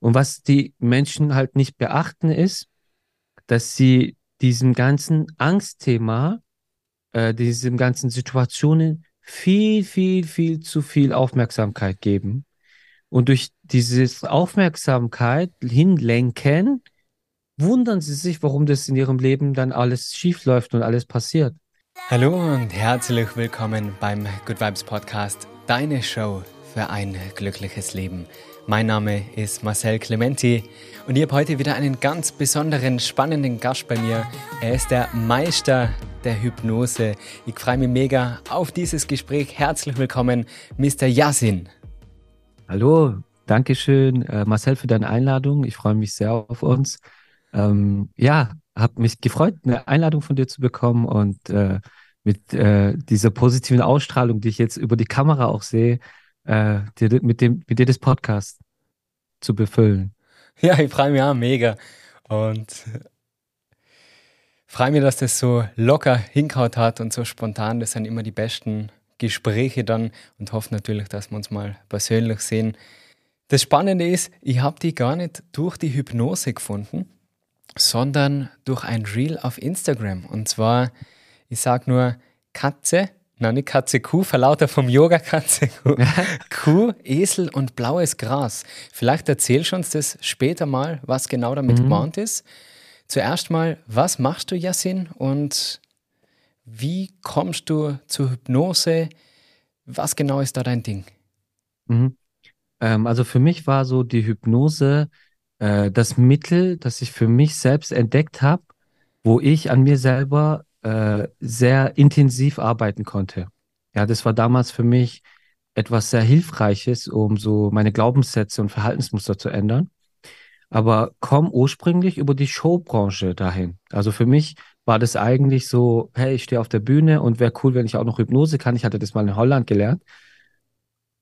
Und was die Menschen halt nicht beachten ist, dass sie diesem ganzen Angstthema, äh, diesem ganzen Situationen viel, viel, viel zu viel Aufmerksamkeit geben. Und durch diese Aufmerksamkeit hinlenken, wundern sie sich, warum das in ihrem Leben dann alles schief läuft und alles passiert. Hallo und herzlich willkommen beim Good Vibes Podcast, deine Show für ein glückliches Leben. Mein Name ist Marcel Clementi und ich habe heute wieder einen ganz besonderen, spannenden Gast bei mir. Er ist der Meister der Hypnose. Ich freue mich mega auf dieses Gespräch. Herzlich willkommen, Mr. Yasin. Hallo, danke schön, äh, Marcel, für deine Einladung. Ich freue mich sehr auf uns. Ähm, ja, habe mich gefreut, eine Einladung von dir zu bekommen und äh, mit äh, dieser positiven Ausstrahlung, die ich jetzt über die Kamera auch sehe, äh, mit, dem, mit dir das Podcast zu befüllen. Ja, ich freue mich auch mega. Und freue mich, dass das so locker hinkaut hat und so spontan. Das sind immer die besten Gespräche dann und hoffe natürlich, dass wir uns mal persönlich sehen. Das Spannende ist, ich habe die gar nicht durch die Hypnose gefunden, sondern durch ein Reel auf Instagram. Und zwar, ich sage nur Katze Nein, nicht Katze Kuh, verlauter vom Yoga Katze Kuh. Kuh, Esel und blaues Gras. Vielleicht erzählst du uns das später mal, was genau damit mhm. gemeint ist. Zuerst mal, was machst du, Yassin? Und wie kommst du zur Hypnose? Was genau ist da dein Ding? Mhm. Ähm, also für mich war so die Hypnose äh, das Mittel, das ich für mich selbst entdeckt habe, wo ich an mir selber äh, sehr intensiv arbeiten konnte. Ja, das war damals für mich etwas sehr Hilfreiches, um so meine Glaubenssätze und Verhaltensmuster zu ändern. Aber komm ursprünglich über die Showbranche dahin. Also für mich war das eigentlich so, hey, ich stehe auf der Bühne und wäre cool, wenn ich auch noch Hypnose kann. Ich hatte das mal in Holland gelernt.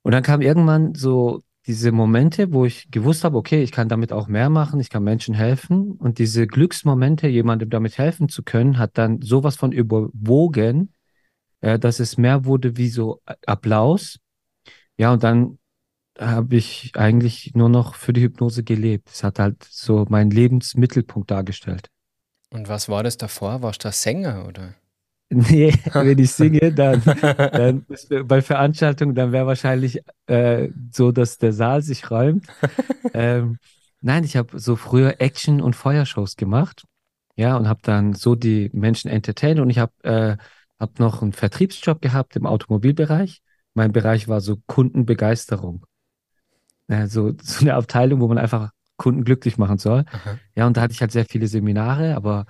Und dann kam irgendwann so diese Momente, wo ich gewusst habe, okay, ich kann damit auch mehr machen, ich kann Menschen helfen. Und diese Glücksmomente, jemandem damit helfen zu können, hat dann sowas von überwogen, äh, dass es mehr wurde wie so Applaus. Ja, und dann habe ich eigentlich nur noch für die Hypnose gelebt. Es hat halt so meinen Lebensmittelpunkt dargestellt. Und was war das davor? Warst du Sänger oder? Nee, wenn ich singe, dann, dann bei Veranstaltungen, dann wäre wahrscheinlich äh, so, dass der Saal sich räumt. Ähm, nein, ich habe so früher Action- und Feuershows gemacht. Ja, und habe dann so die Menschen entertained und ich habe äh, hab noch einen Vertriebsjob gehabt im Automobilbereich. Mein Bereich war so Kundenbegeisterung. Also so eine Abteilung, wo man einfach Kunden glücklich machen soll. Aha. Ja, und da hatte ich halt sehr viele Seminare, aber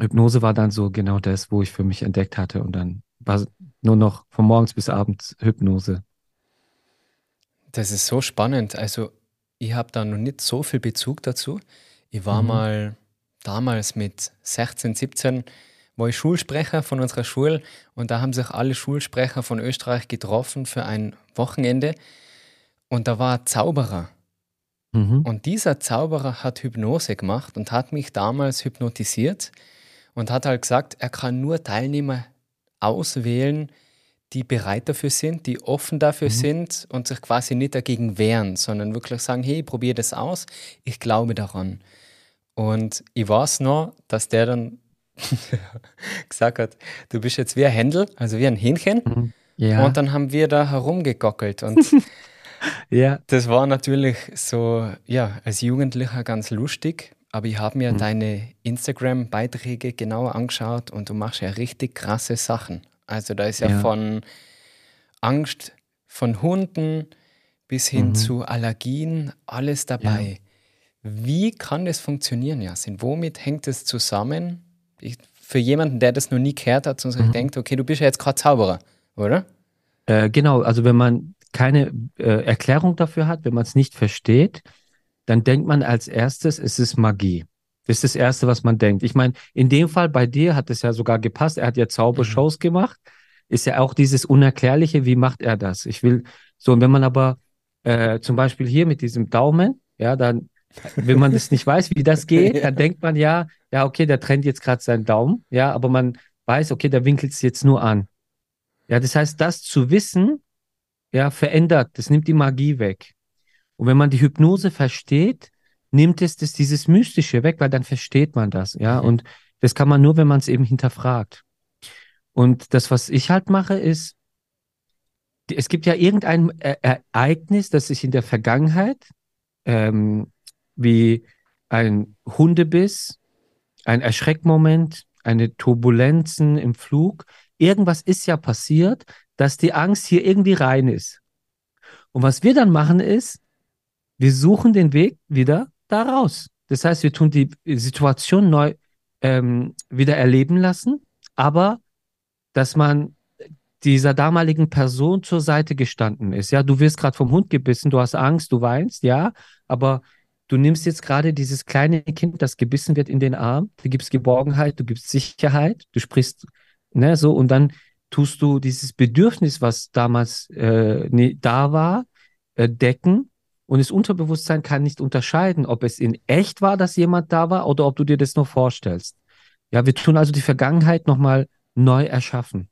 Hypnose war dann so genau das, wo ich für mich entdeckt hatte. Und dann war nur noch von morgens bis abends Hypnose. Das ist so spannend. Also, ich habe da noch nicht so viel Bezug dazu. Ich war mhm. mal damals mit 16, 17, war ich Schulsprecher von unserer Schule und da haben sich alle Schulsprecher von Österreich getroffen für ein Wochenende. Und da war ein Zauberer. Mhm. Und dieser Zauberer hat Hypnose gemacht und hat mich damals hypnotisiert und hat halt gesagt, er kann nur Teilnehmer auswählen, die bereit dafür sind, die offen dafür mhm. sind und sich quasi nicht dagegen wehren, sondern wirklich sagen, hey, probier das aus, ich glaube daran. Und ich weiß noch, dass der dann gesagt hat, du bist jetzt wie ein Händel, also wie ein Hähnchen. Mhm. Ja. Und dann haben wir da herumgegockelt und ja. das war natürlich so, ja, als Jugendlicher ganz lustig, aber ich habe mir mhm. deine Instagram-Beiträge genauer angeschaut und du machst ja richtig krasse Sachen. Also da ist ja, ja. von Angst von Hunden bis hin mhm. zu Allergien alles dabei. Ja. Wie kann das funktionieren, Jasin? Womit hängt es zusammen? Ich, für jemanden, der das noch nie gehört hat und sich mhm. denkt, okay, du bist ja jetzt gerade Zauberer, oder? Äh, genau, also wenn man keine äh, Erklärung dafür hat, wenn man es nicht versteht, dann denkt man als erstes, es ist Magie. Das ist das Erste, was man denkt. Ich meine, in dem Fall bei dir hat es ja sogar gepasst. Er hat ja Zaubershows mhm. gemacht. Ist ja auch dieses Unerklärliche, wie macht er das? Ich will so, und wenn man aber äh, zum Beispiel hier mit diesem Daumen, ja, dann, wenn man das nicht weiß, wie das geht, dann denkt man ja, ja, okay, der trennt jetzt gerade seinen Daumen, ja, aber man weiß, okay, der winkelt es jetzt nur an. Ja, das heißt, das zu wissen, ja, verändert, das nimmt die Magie weg. Und wenn man die Hypnose versteht, nimmt es das, dieses Mystische weg, weil dann versteht man das, ja. Mhm. Und das kann man nur, wenn man es eben hinterfragt. Und das, was ich halt mache, ist, es gibt ja irgendein Ereignis, das sich in der Vergangenheit, ähm, wie ein Hundebiss, ein Erschreckmoment, eine Turbulenzen im Flug, irgendwas ist ja passiert, dass die Angst hier irgendwie rein ist. Und was wir dann machen ist, wir suchen den Weg wieder da raus. Das heißt, wir tun die Situation neu ähm, wieder erleben lassen, aber dass man dieser damaligen Person zur Seite gestanden ist. Ja, du wirst gerade vom Hund gebissen, du hast Angst, du weinst, ja, aber du nimmst jetzt gerade dieses kleine Kind, das gebissen wird, in den Arm, du gibst Geborgenheit, du gibst Sicherheit, du sprichst, ne, so, und dann tust du dieses Bedürfnis, was damals äh, ne, da war, äh, decken und das Unterbewusstsein kann nicht unterscheiden, ob es in echt war, dass jemand da war oder ob du dir das nur vorstellst. Ja, wir tun also die Vergangenheit nochmal neu erschaffen.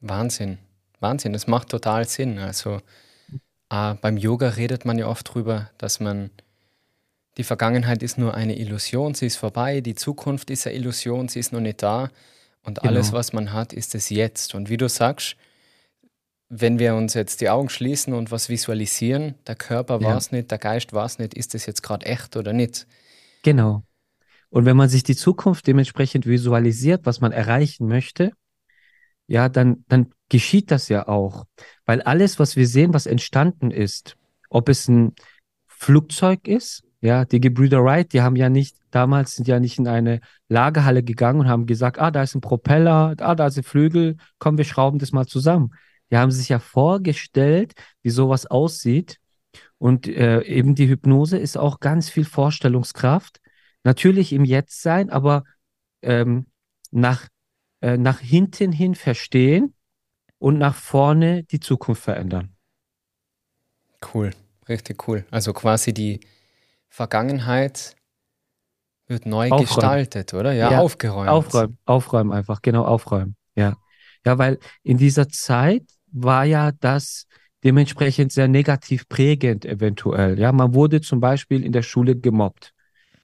Wahnsinn. Wahnsinn. Das macht total Sinn. Also äh, beim Yoga redet man ja oft drüber, dass man die Vergangenheit ist nur eine Illusion, sie ist vorbei, die Zukunft ist eine Illusion, sie ist noch nicht da und genau. alles, was man hat, ist es jetzt. Und wie du sagst, wenn wir uns jetzt die Augen schließen und was visualisieren, der Körper ja. war es nicht, der Geist war es nicht, ist es jetzt gerade echt oder nicht? Genau. Und wenn man sich die Zukunft dementsprechend visualisiert, was man erreichen möchte, ja, dann, dann geschieht das ja auch. Weil alles, was wir sehen, was entstanden ist, ob es ein Flugzeug ist, ja, die Gebrüder Wright, die haben ja nicht, damals sind ja nicht in eine Lagerhalle gegangen und haben gesagt, ah, da ist ein Propeller, ah, da ein Flügel, komm, wir schrauben das mal zusammen. Die haben sich ja vorgestellt, wie sowas aussieht. Und äh, eben die Hypnose ist auch ganz viel Vorstellungskraft. Natürlich im Jetzt sein, aber ähm, nach äh, nach hinten hin verstehen und nach vorne die Zukunft verändern. Cool, richtig cool. Also quasi die Vergangenheit wird neu aufräumen. gestaltet, oder? Ja, ja, aufgeräumt. Aufräumen, aufräumen einfach, genau, aufräumen. Ja. Ja, weil in dieser Zeit war ja das dementsprechend sehr negativ prägend eventuell. Ja, man wurde zum Beispiel in der Schule gemobbt.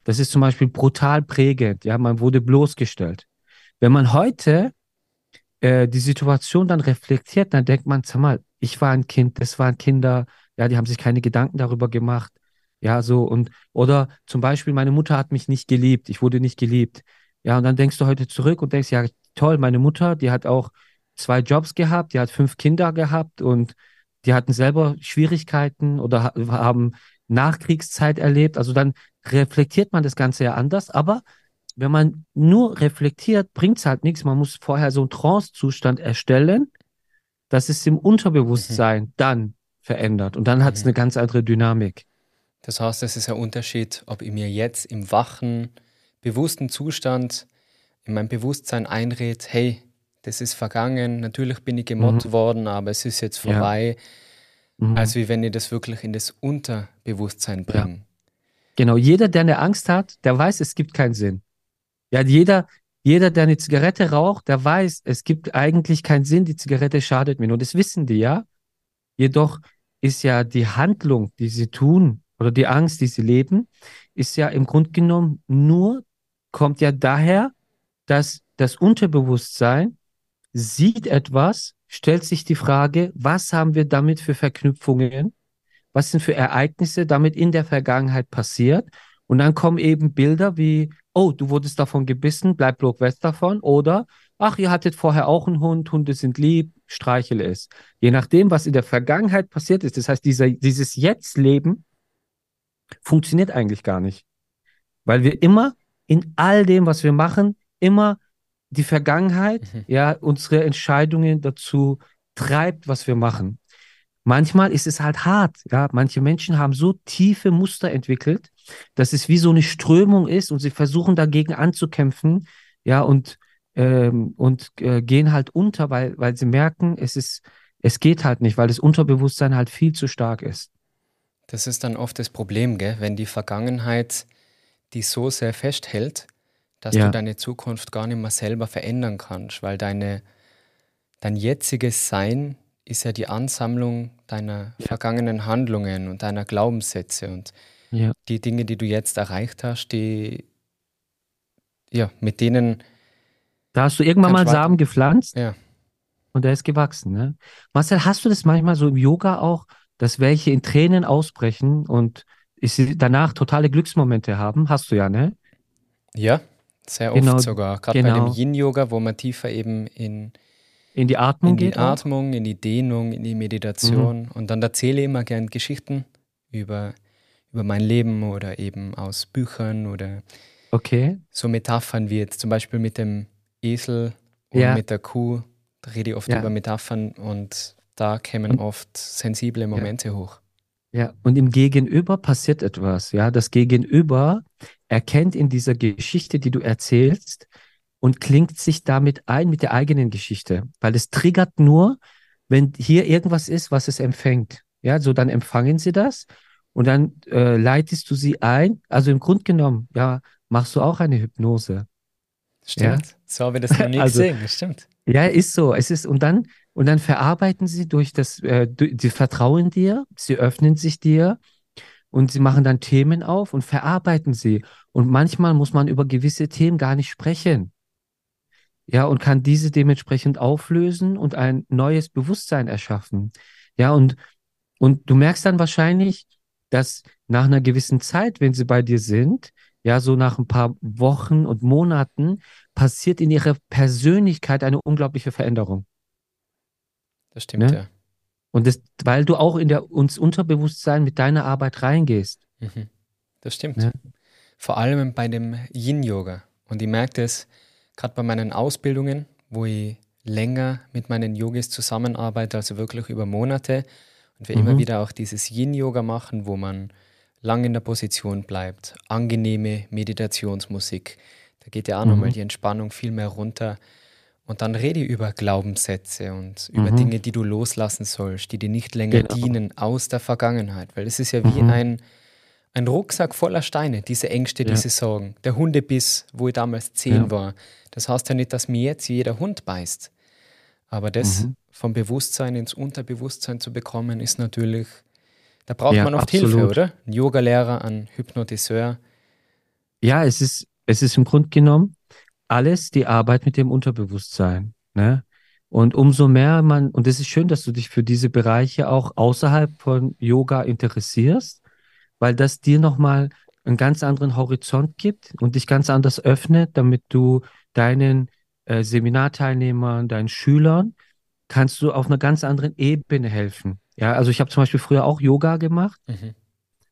Das ist zum Beispiel brutal prägend. Ja, man wurde bloßgestellt. Wenn man heute äh, die Situation dann reflektiert, dann denkt man, sag mal, ich war ein Kind, das waren Kinder, ja, die haben sich keine Gedanken darüber gemacht. Ja, so und oder zum Beispiel, meine Mutter hat mich nicht geliebt, ich wurde nicht geliebt. Ja, und dann denkst du heute zurück und denkst, ja, toll, meine Mutter, die hat auch zwei Jobs gehabt, die hat fünf Kinder gehabt und die hatten selber Schwierigkeiten oder haben Nachkriegszeit erlebt. Also dann reflektiert man das Ganze ja anders, aber wenn man nur reflektiert, bringt es halt nichts. Man muss vorher so einen Trance-Zustand erstellen, dass es im Unterbewusstsein mhm. dann verändert. Und dann hat es mhm. eine ganz andere Dynamik. Das heißt, es ist ein Unterschied, ob ich mir jetzt im wachen, bewussten Zustand in mein Bewusstsein einrede, hey, das ist vergangen, natürlich bin ich gemobbt mhm. worden, aber es ist jetzt vorbei. Ja. Mhm. Als wie wenn ich das wirklich in das Unterbewusstsein bringe. Ja. Genau, jeder, der eine Angst hat, der weiß, es gibt keinen Sinn. Ja, jeder, jeder, der eine Zigarette raucht, der weiß, es gibt eigentlich keinen Sinn, die Zigarette schadet mir nur. Das wissen die, ja. Jedoch ist ja die Handlung, die sie tun, oder die Angst, die sie leben, ist ja im Grunde genommen nur, kommt ja daher, dass das Unterbewusstsein sieht etwas, stellt sich die Frage, was haben wir damit für Verknüpfungen? Was sind für Ereignisse damit in der Vergangenheit passiert? Und dann kommen eben Bilder wie oh, du wurdest davon gebissen, bleib bloß weg davon. Oder, ach, ihr hattet vorher auch einen Hund, Hunde sind lieb, streichele es. Je nachdem, was in der Vergangenheit passiert ist, das heißt, dieser, dieses Jetzt-Leben funktioniert eigentlich gar nicht. Weil wir immer in all dem, was wir machen, immer die Vergangenheit, mhm. ja, unsere Entscheidungen dazu treibt, was wir machen. Manchmal ist es halt hart, ja. Manche Menschen haben so tiefe Muster entwickelt, dass es wie so eine Strömung ist und sie versuchen dagegen anzukämpfen, ja, und, ähm, und äh, gehen halt unter, weil, weil sie merken, es ist, es geht halt nicht, weil das Unterbewusstsein halt viel zu stark ist. Das ist dann oft das Problem, gell? wenn die Vergangenheit die so sehr festhält, dass ja. du deine Zukunft gar nicht mehr selber verändern kannst, weil deine, dein jetziges Sein ist ja die Ansammlung deiner vergangenen Handlungen und deiner Glaubenssätze und Ja. die Dinge, die du jetzt erreicht hast, die, ja, mit denen, Da hast du irgendwann mal Samen gepflanzt ja, und der ist gewachsen, ne? Marcel, hast du das manchmal so im Yoga auch, dass welche in Tränen ausbrechen und danach totale Glücksmomente haben? Hast du ja, ne? ja, sehr oft Genau, sogar. Gerade bei dem genau. Yin-Yoga, wo man tiefer eben in, In die Atmung in die geht auch? Atmung, in die Dehnung, in die Meditation und dann erzähle ich immer gern Geschichten über, über mein Leben oder eben aus Büchern oder Okay. so Metaphern wie jetzt zum Beispiel mit dem Esel und Ja. mit der Kuh. Da rede ich oft Ja. über Metaphern und da kämen oft sensible Momente hoch. Ja, und im Gegenüber passiert etwas, ja. Das Gegenüber erkennt in dieser Geschichte, die du erzählst, und klingt sich damit ein mit der eigenen Geschichte, weil es triggert nur, wenn hier irgendwas ist, was es empfängt. Ja, so dann empfangen sie das und dann äh, leitest du sie ein. Also im Grunde genommen, ja, machst du auch eine Hypnose. Stimmt. So habe ich das noch nie Also- gesehen. Stimmt. Ja, ist so. Es ist, und dann, und dann verarbeiten sie durch das, äh, sie vertrauen dir, sie öffnen sich dir und sie machen dann Themen auf und verarbeiten sie. Und manchmal muss man über gewisse Themen gar nicht sprechen. Ja, und kann diese dementsprechend auflösen und ein neues Bewusstsein erschaffen. Ja, und, und du merkst dann wahrscheinlich, dass nach einer gewissen Zeit, wenn sie bei dir sind, ja, so nach ein paar Wochen und Monaten, passiert in ihrer Persönlichkeit eine unglaubliche Veränderung. Das stimmt, Ne? ja. Und das, weil du auch in der, ins Unterbewusstsein mit deiner Arbeit reingehst. Mhm. Das stimmt. Ja. Vor allem bei dem Yin-Yoga. Und ich merke das gerade bei meinen Ausbildungen, wo ich länger mit meinen Yogis zusammenarbeite, also wirklich über Monate. Und wir Mhm. immer wieder auch dieses Yin-Yoga machen, wo man lang in der Position bleibt. Angenehme Meditationsmusik. Da geht ja auch Mhm. nochmal die Entspannung viel mehr runter. Und dann rede über Glaubenssätze und über Mhm. Dinge, die du loslassen sollst, die dir nicht länger Genau. dienen aus der Vergangenheit. Weil es ist ja wie Mhm. ein, ein Rucksack voller Steine, diese Ängste, Ja. diese Sorgen. Der Hundebiss, wo ich damals zehn Ja. war. Das heißt ja nicht, dass mir jetzt jeder Hund beißt. Aber das Mhm. vom Bewusstsein ins Unterbewusstsein zu bekommen, ist natürlich, da braucht Ja, man oft Hilfe, absolut. oder? Ein Yogalehrer, ein Hypnotiseur. Ja, es ist, es ist im Grunde genommen alles die Arbeit mit dem Unterbewusstsein, ne? Und umso mehr man, und es ist schön, dass du dich für diese Bereiche auch außerhalb von Yoga interessierst, weil das dir nochmal einen ganz anderen Horizont gibt und dich ganz anders öffnet, damit du deinen äh, Seminarteilnehmern, deinen Schülern, kannst du auf einer ganz anderen Ebene helfen. Ja, also ich habe zum Beispiel früher auch Yoga gemacht Mhm.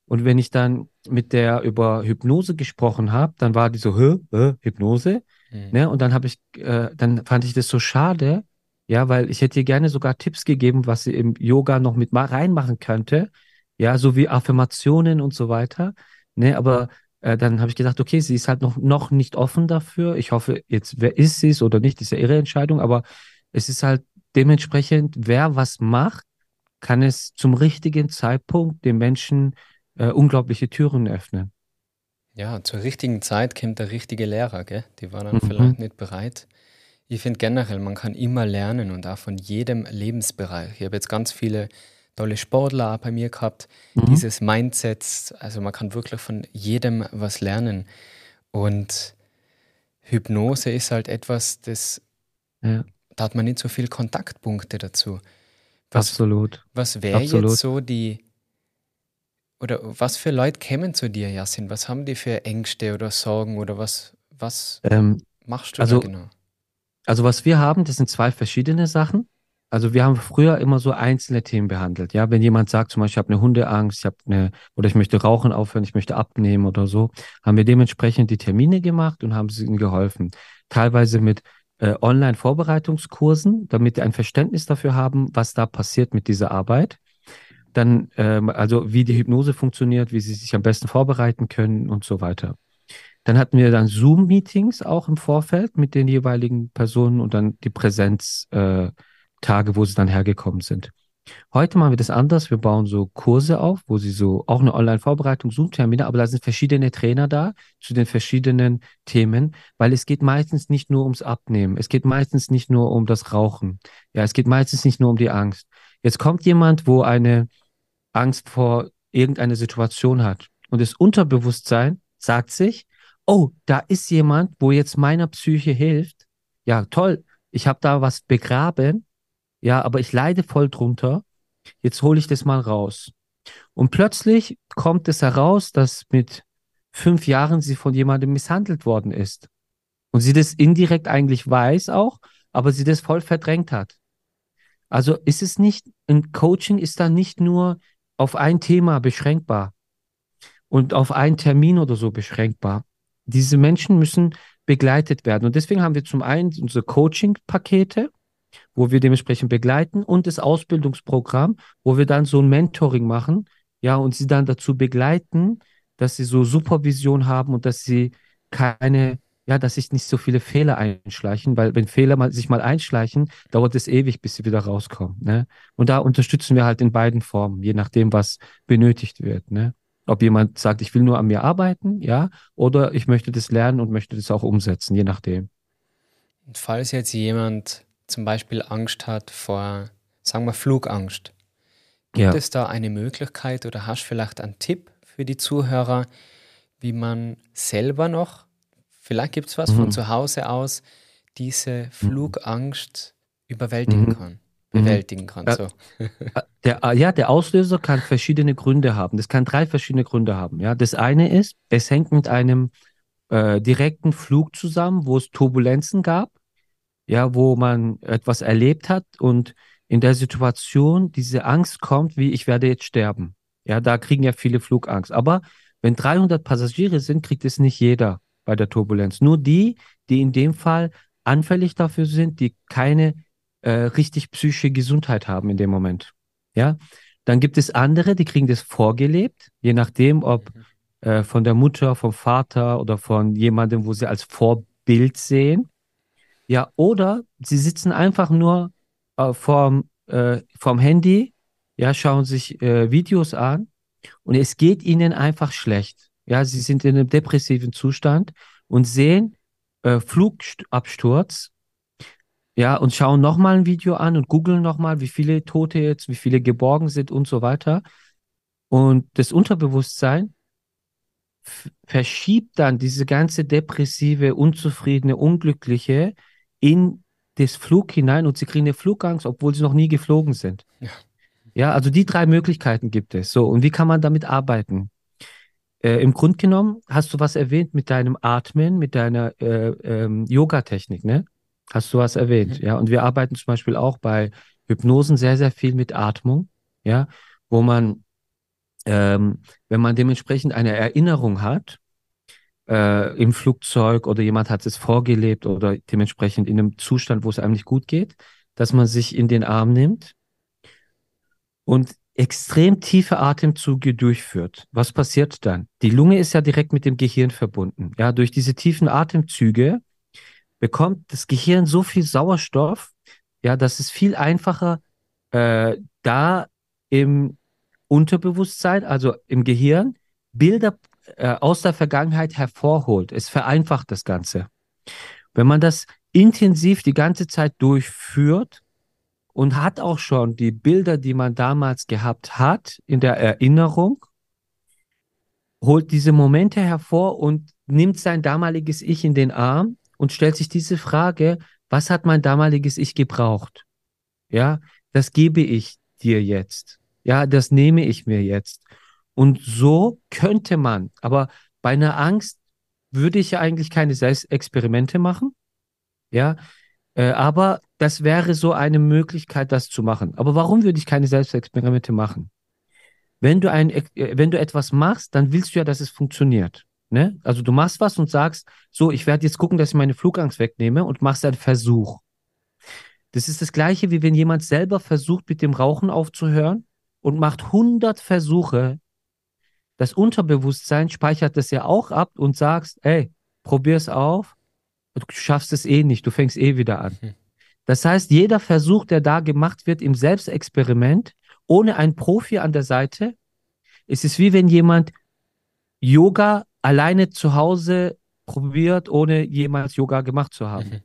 und wenn ich dann mit der über Hypnose gesprochen habe, dann war die so, hä, hä, Hypnose, Mhm. ne? Und dann habe ich, äh, dann fand ich das so schade, ja, weil ich hätte ihr gerne sogar Tipps gegeben, was sie im Yoga noch mit ma- reinmachen könnte, ja, so wie Affirmationen und so weiter, ne? Aber äh, dann habe ich gesagt, okay, sie ist halt noch, noch nicht offen dafür. Ich hoffe, jetzt, wer ist sie es oder nicht, ist ja ihre Entscheidung, aber es ist halt dementsprechend, wer was macht, kann es zum richtigen Zeitpunkt den Menschen äh, unglaubliche Türen öffnen. Ja, zur richtigen Zeit kommt der richtige Lehrer, gell? Die war dann Mhm. vielleicht nicht bereit. Ich finde generell, man kann immer lernen und auch von jedem Lebensbereich. Ich habe jetzt ganz viele tolle Sportler auch bei mir gehabt, Mhm. dieses Mindset, also man kann wirklich von jedem was lernen. Und Hypnose ist halt etwas, das, Ja, da hat man nicht so viele Kontaktpunkte dazu. Was, absolut. was wäre jetzt so die, oder was für Leute kämen zu dir, Yasin? Was haben die für Ängste oder Sorgen oder was, was Ähm, machst du also- da genau? also was wir haben, das sind zwei verschiedene Sachen. Also wir haben früher immer so einzelne Themen behandelt. Ja, wenn jemand sagt, zum Beispiel, ich habe eine Hundeangst, ich habe eine, oder ich möchte rauchen aufhören, ich möchte abnehmen oder so, haben wir dementsprechend die Termine gemacht und haben ihnen geholfen. Teilweise mit äh, Online-Vorbereitungskursen, damit die ein Verständnis dafür haben, was da passiert mit dieser Arbeit. Dann, ähm, also wie die Hypnose funktioniert, wie sie sich am besten vorbereiten können und so weiter. Dann hatten wir dann Zoom-Meetings auch im Vorfeld mit den jeweiligen Personen und dann die Präsenztage, äh, wo sie dann hergekommen sind. Heute machen wir das anders. Wir bauen so Kurse auf, wo sie so auch eine Online-Vorbereitung, Zoom-Termine, aber da sind verschiedene Trainer da zu den verschiedenen Themen, weil es geht meistens nicht nur ums Abnehmen. Es geht meistens nicht nur um das Rauchen. Ja, es geht meistens nicht nur um die Angst. Jetzt kommt jemand, wo eine Angst vor irgendeiner Situation hat. Und das Unterbewusstsein sagt sich, oh, da ist jemand, wo jetzt meiner Psyche hilft. Ja, toll, ich habe da was begraben. Ja, aber ich leide voll drunter. Jetzt hole ich das mal raus. Und plötzlich kommt es heraus, dass mit fünf Jahren sie von jemandem misshandelt worden ist. Und sie das indirekt eigentlich weiß auch, aber sie das voll verdrängt hat. Also ist es nicht, ein Coaching ist da nicht nur auf ein Thema beschränkbar und auf einen Termin oder so beschränkbar. Diese Menschen müssen begleitet werden. Und deswegen haben wir zum einen unsere Coaching-Pakete, wo wir dementsprechend begleiten und das Ausbildungsprogramm, wo wir dann so ein Mentoring machen, ja, und sie dann dazu begleiten, dass sie so Supervision haben und dass sie keine, ja, dass sich nicht so viele Fehler einschleichen, weil wenn Fehler mal, sich mal einschleichen, dauert es ewig, bis sie wieder rauskommen. Ne? Und da unterstützen wir halt in beiden Formen, je nachdem, was benötigt wird. Ne? Ob jemand sagt, ich will nur an mir arbeiten, ja, oder ich möchte das lernen und möchte das auch umsetzen, je nachdem. Und falls jetzt jemand zum Beispiel Angst hat vor, sagen wir, Flugangst, gibt ja. es da eine Möglichkeit oder hast du vielleicht einen Tipp für die Zuhörer, wie man selber noch, vielleicht gibt es was mhm. von zu Hause aus, diese mhm. Flugangst überwältigen mhm. kann? Mhm. bewältigen kann. So. Der, ja, der Auslöser kann verschiedene Gründe haben. Das kann drei verschiedene Gründe haben. Ja, das eine ist, es hängt mit einem äh, direkten Flug zusammen, wo es Turbulenzen gab, ja, wo man etwas erlebt hat und in der Situation diese Angst kommt, wie ich werde jetzt sterben. Ja, da kriegen ja viele Flugangst. Aber wenn 300 Passagiere sind, kriegt es nicht jeder bei der Turbulenz. Nur die, die in dem Fall anfällig dafür sind, die keine äh, richtig psychische Gesundheit haben in dem Moment. Ja, dann gibt es andere, die kriegen das vorgelebt, je nachdem, ob mhm. äh, von der Mutter, vom Vater oder von jemandem, wo sie als Vorbild sehen. Ja, oder sie sitzen einfach nur äh, vorm, äh, vorm Handy, ja, schauen sich äh, Videos an und es geht ihnen einfach schlecht. Ja, sie sind in einem depressiven Zustand und sehen äh, Flugabsturz ja, und schauen nochmal ein Video an und googeln nochmal, wie viele Tote jetzt, wie viele geborgen sind und so weiter. Und das Unterbewusstsein verschiebt dann diese ganze depressive, unzufriedene, unglückliche in das Flug hinein und sie kriegen eine Flugangst, obwohl sie noch nie geflogen sind. Ja. ja, also die drei Möglichkeiten gibt es. So, und wie kann man damit arbeiten? Äh, Im Grunde genommen hast du was erwähnt mit deinem Atmen, mit deiner äh, ähm, Yoga-Technik, ne? Hast du was erwähnt, mhm. ja. Und wir arbeiten zum Beispiel auch bei Hypnosen sehr, sehr viel mit Atmung, ja, wo man, ähm, wenn man dementsprechend eine Erinnerung hat, äh, im Flugzeug oder jemand hat es vorgelebt oder dementsprechend in einem Zustand, wo es einem nicht gut geht, dass man sich in den Arm nimmt und extrem tiefe Atemzüge durchführt. Was passiert dann? Die Lunge ist ja direkt mit dem Gehirn verbunden. Ja, durch diese tiefen Atemzüge bekommt das Gehirn so viel Sauerstoff, ja, dass es viel einfacher äh, da im Unterbewusstsein, also im Gehirn, Bilder äh, aus der Vergangenheit hervorholt. Es vereinfacht das Ganze. Wenn man das intensiv die ganze Zeit durchführt und hat auch schon die Bilder, die man damals gehabt hat, in der Erinnerung, holt diese Momente hervor und nimmt sein damaliges Ich in den Arm und stellt sich diese Frage, was hat mein damaliges Ich gebraucht? Ja, das gebe ich dir jetzt. Ja, das nehme ich mir jetzt. Und so könnte man, aber bei einer Angst würde ich ja eigentlich keine Selbstexperimente machen. Ja, äh, aber das wäre so eine Möglichkeit, das zu machen. Aber warum würde ich keine Selbstexperimente machen? Wenn du ein, äh, wenn du etwas machst, dann willst du ja, dass es funktioniert. Ne? Also du machst was und sagst, so, ich werde jetzt gucken, dass ich meine Flugangst wegnehme und machst einen Versuch. Das ist das gleiche, wie wenn jemand selber versucht, mit dem Rauchen aufzuhören und macht 100 Versuche. Das Unterbewusstsein speichert das ja auch ab und sagst, ey, probier's auf. Du schaffst es eh nicht, du fängst eh wieder an. Mhm. Das heißt, jeder Versuch, der da gemacht wird im Selbstexperiment, ohne einen Profi an der Seite, ist es wie wenn jemand Yoga alleine zu Hause probiert, ohne jemals Yoga gemacht zu haben. Mhm.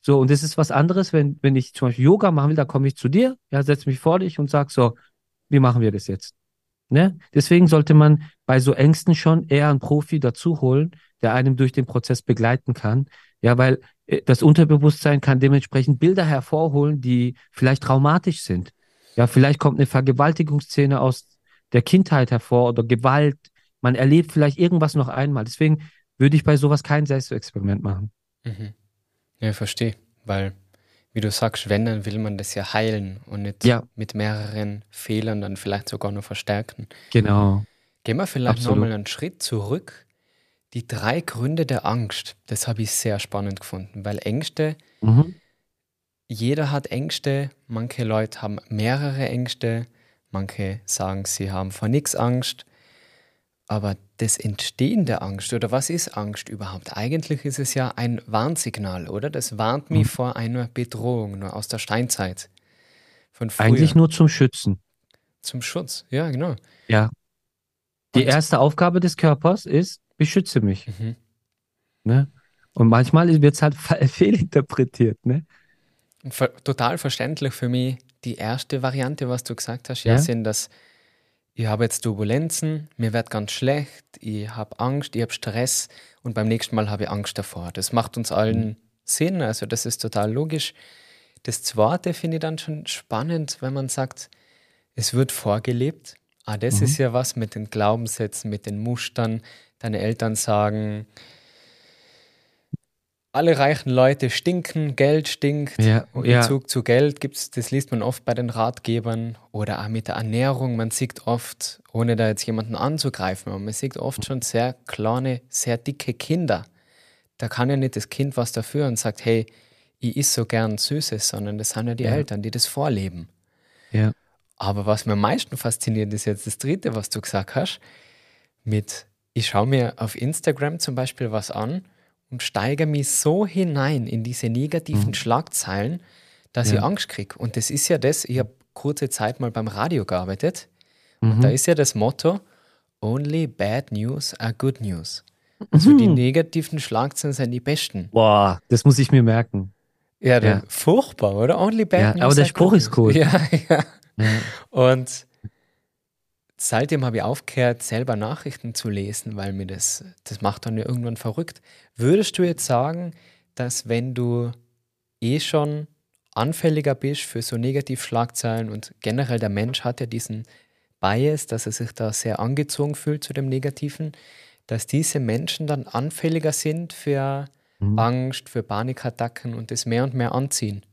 So, und das ist was anderes, wenn, wenn ich zum Beispiel Yoga machen will, da komme ich zu dir, ja, setze mich vor dich und sag so, wie machen wir das jetzt? Ne? Deswegen sollte man bei so Ängsten schon eher einen Profi dazu holen, der einem durch den Prozess begleiten kann. Ja, weil äh, das Unterbewusstsein kann dementsprechend Bilder hervorholen, die vielleicht traumatisch sind. Ja, vielleicht kommt eine Vergewaltigungsszene aus der Kindheit hervor oder Gewalt. Man erlebt vielleicht irgendwas noch einmal. Deswegen würde ich bei sowas kein Selbstexperiment machen. Mhm. Ja, verstehe. Weil, wie du sagst, wenn, dann will man das ja heilen und nicht Ja. mit mehreren Fehlern dann vielleicht sogar noch verstärken. Genau. Gehen wir vielleicht nochmal einen Schritt zurück. Die drei Gründe der Angst, das habe ich sehr spannend gefunden, weil Ängste, Mhm. jeder hat Ängste, manche Leute haben mehrere Ängste, manche sagen, sie haben vor nichts Angst. Aber das Entstehen der Angst, oder was ist Angst überhaupt? Eigentlich ist es ja ein Warnsignal, oder? Das warnt mich Mhm. vor einer Bedrohung, nur aus der Steinzeit. Von früher. Eigentlich nur zum Schützen. zum Schutz, ja, genau. Ja. Die Und- erste Aufgabe des Körpers ist, beschütze mich. Mhm. Ne? Und manchmal wird es halt fe- fehlinterpretiert. Ne? Ver total verständlich für mich die erste Variante, was du gesagt hast, ja, Ja. sind, dass ich habe jetzt Turbulenzen, mir wird ganz schlecht, ich habe Angst, ich habe Stress und beim nächsten Mal habe ich Angst davor. Das macht uns allen Mhm. Sinn, also das ist total logisch. Das zweite finde ich dann schon spannend, wenn man sagt, es wird vorgelebt. Ah, das Mhm. ist ja was mit den Glaubenssätzen, mit den Mustern. Deine Eltern sagen, alle reichen Leute stinken, Geld stinkt. Ja, ja. Bezug zu Geld gibt's, das liest man oft bei den Ratgebern oder auch mit der Ernährung. Man sieht oft, ohne da jetzt jemanden anzugreifen, aber man sieht oft schon sehr kleine, sehr dicke Kinder. Da kann ja nicht das Kind was dafür und sagt, hey, ich is so gern Süßes, sondern das sind ja die Ja. Eltern, die das vorleben. Ja. Aber was mir am meisten fasziniert, ist jetzt das dritte, was du gesagt hast, mit, ich schaue mir auf Instagram zum Beispiel was an und steigere mich so hinein in diese negativen Mhm. Schlagzeilen, dass ich Ja. Angst kriege. Und das ist ja das, ich habe kurze Zeit mal beim Radio gearbeitet Mhm. und da ist ja das Motto, only bad news are good news. Also die Mhm. negativen Schlagzeilen sind die besten. Boah, das muss ich mir merken. Ja, Ja. furchtbar, oder? Only bad Ja, news aber der Spruch ist cool. Ja. Ja. Und seitdem habe ich aufgehört, selber Nachrichten zu lesen, weil mir das, das macht dann ja irgendwann verrückt. Würdest du jetzt sagen, dass wenn du eh schon anfälliger bist für so Negativschlagzeilen und generell der Mensch hat ja diesen Bias, dass er sich da sehr angezogen fühlt zu dem Negativen, dass diese Menschen dann anfälliger sind für Mhm. Angst, für Panikattacken und das mehr und mehr anziehen.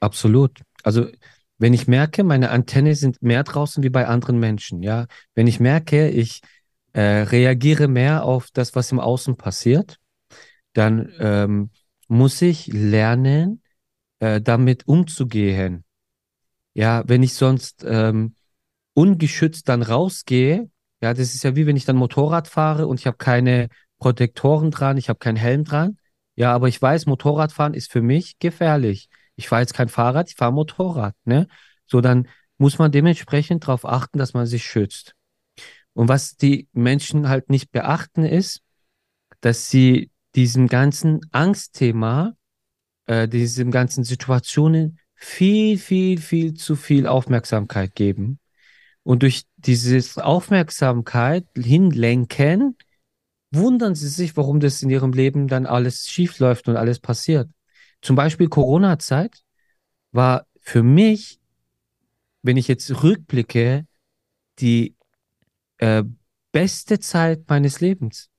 Absolut. Also, wenn ich merke, meine Antenne sind mehr draußen wie bei anderen Menschen, ja. Wenn ich merke, ich äh, reagiere mehr auf das, was im Außen passiert, dann ähm, muss ich lernen, äh, damit umzugehen. Ja, wenn ich sonst ähm, ungeschützt dann rausgehe, ja, das ist ja wie wenn ich dann Motorrad fahre und ich habe keine Protektoren dran, ich habe keinen Helm dran. Ja, aber ich weiß, Motorradfahren ist für mich gefährlich. Ich fahre jetzt kein Fahrrad, ich fahre Motorrad, ne? So, dann muss man dementsprechend darauf achten, dass man sich schützt. Und was die Menschen halt nicht beachten, ist, dass sie diesem ganzen Angstthema, äh, diesem ganzen Situationen viel, viel, viel zu viel Aufmerksamkeit geben. Und durch dieses Aufmerksamkeit hinlenken, wundern sie sich, warum das in ihrem Leben dann alles schief läuft und alles passiert. Zum Beispiel Corona-Zeit war für mich, wenn ich jetzt rückblicke, die äh, beste Zeit meines Lebens.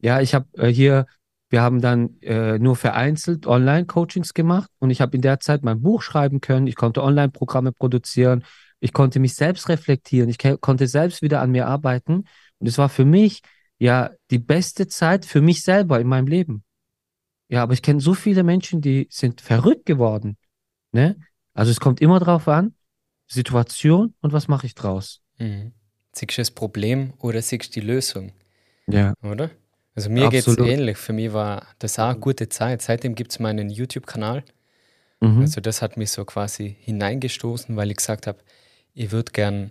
Ja, ich habe äh, hier, wir haben dann äh, nur vereinzelt Online-Coachings gemacht und ich habe in der Zeit mein Buch schreiben können, ich konnte Online-Programme produzieren, ich konnte mich selbst reflektieren, ich konnte selbst wieder an mir arbeiten und es war für mich ja die beste Zeit für mich selber in meinem Leben. Ja, aber ich kenne so viele Menschen, die sind verrückt geworden, ne? Also es kommt immer drauf an, Situation und was mache ich draus. Mhm. Siehst du das Problem oder siehst du die Lösung, Ja, oder? Also mir geht es ähnlich. Für mich war das auch eine gute Zeit. Seitdem gibt es meinen YouTube-Kanal. mhm. Also das hat mich so quasi hineingestoßen, weil ich gesagt habe, ich würde gern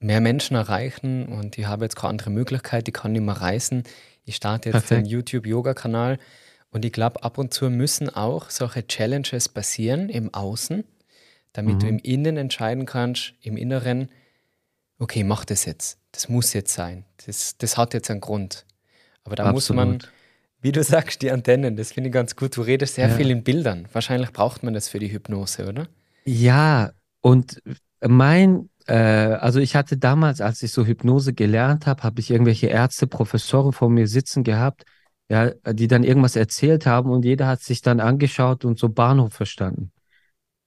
mehr Menschen erreichen und ich habe jetzt keine andere Möglichkeit, ich kann nicht mehr reisen. Ich starte jetzt Perfekt. den YouTube-Yoga-Kanal Und ich glaube, ab und zu müssen auch solche Challenges passieren im Außen, damit mhm. du im Innen entscheiden kannst, im Inneren, okay, mach das jetzt. Das muss jetzt sein. Das, das hat jetzt einen Grund. Aber da Absolut. muss man, wie du sagst, die Antennen, das finde ich ganz gut. Du redest sehr ja. viel in Bildern. Wahrscheinlich braucht man das für die Hypnose, oder? Ja, und mein, äh, also ich hatte damals, als ich so Hypnose gelernt habe, habe ich irgendwelche Ärzte, Professoren vor mir sitzen gehabt, ja, die dann irgendwas erzählt haben und jeder hat sich dann angeschaut und so Bahnhof verstanden.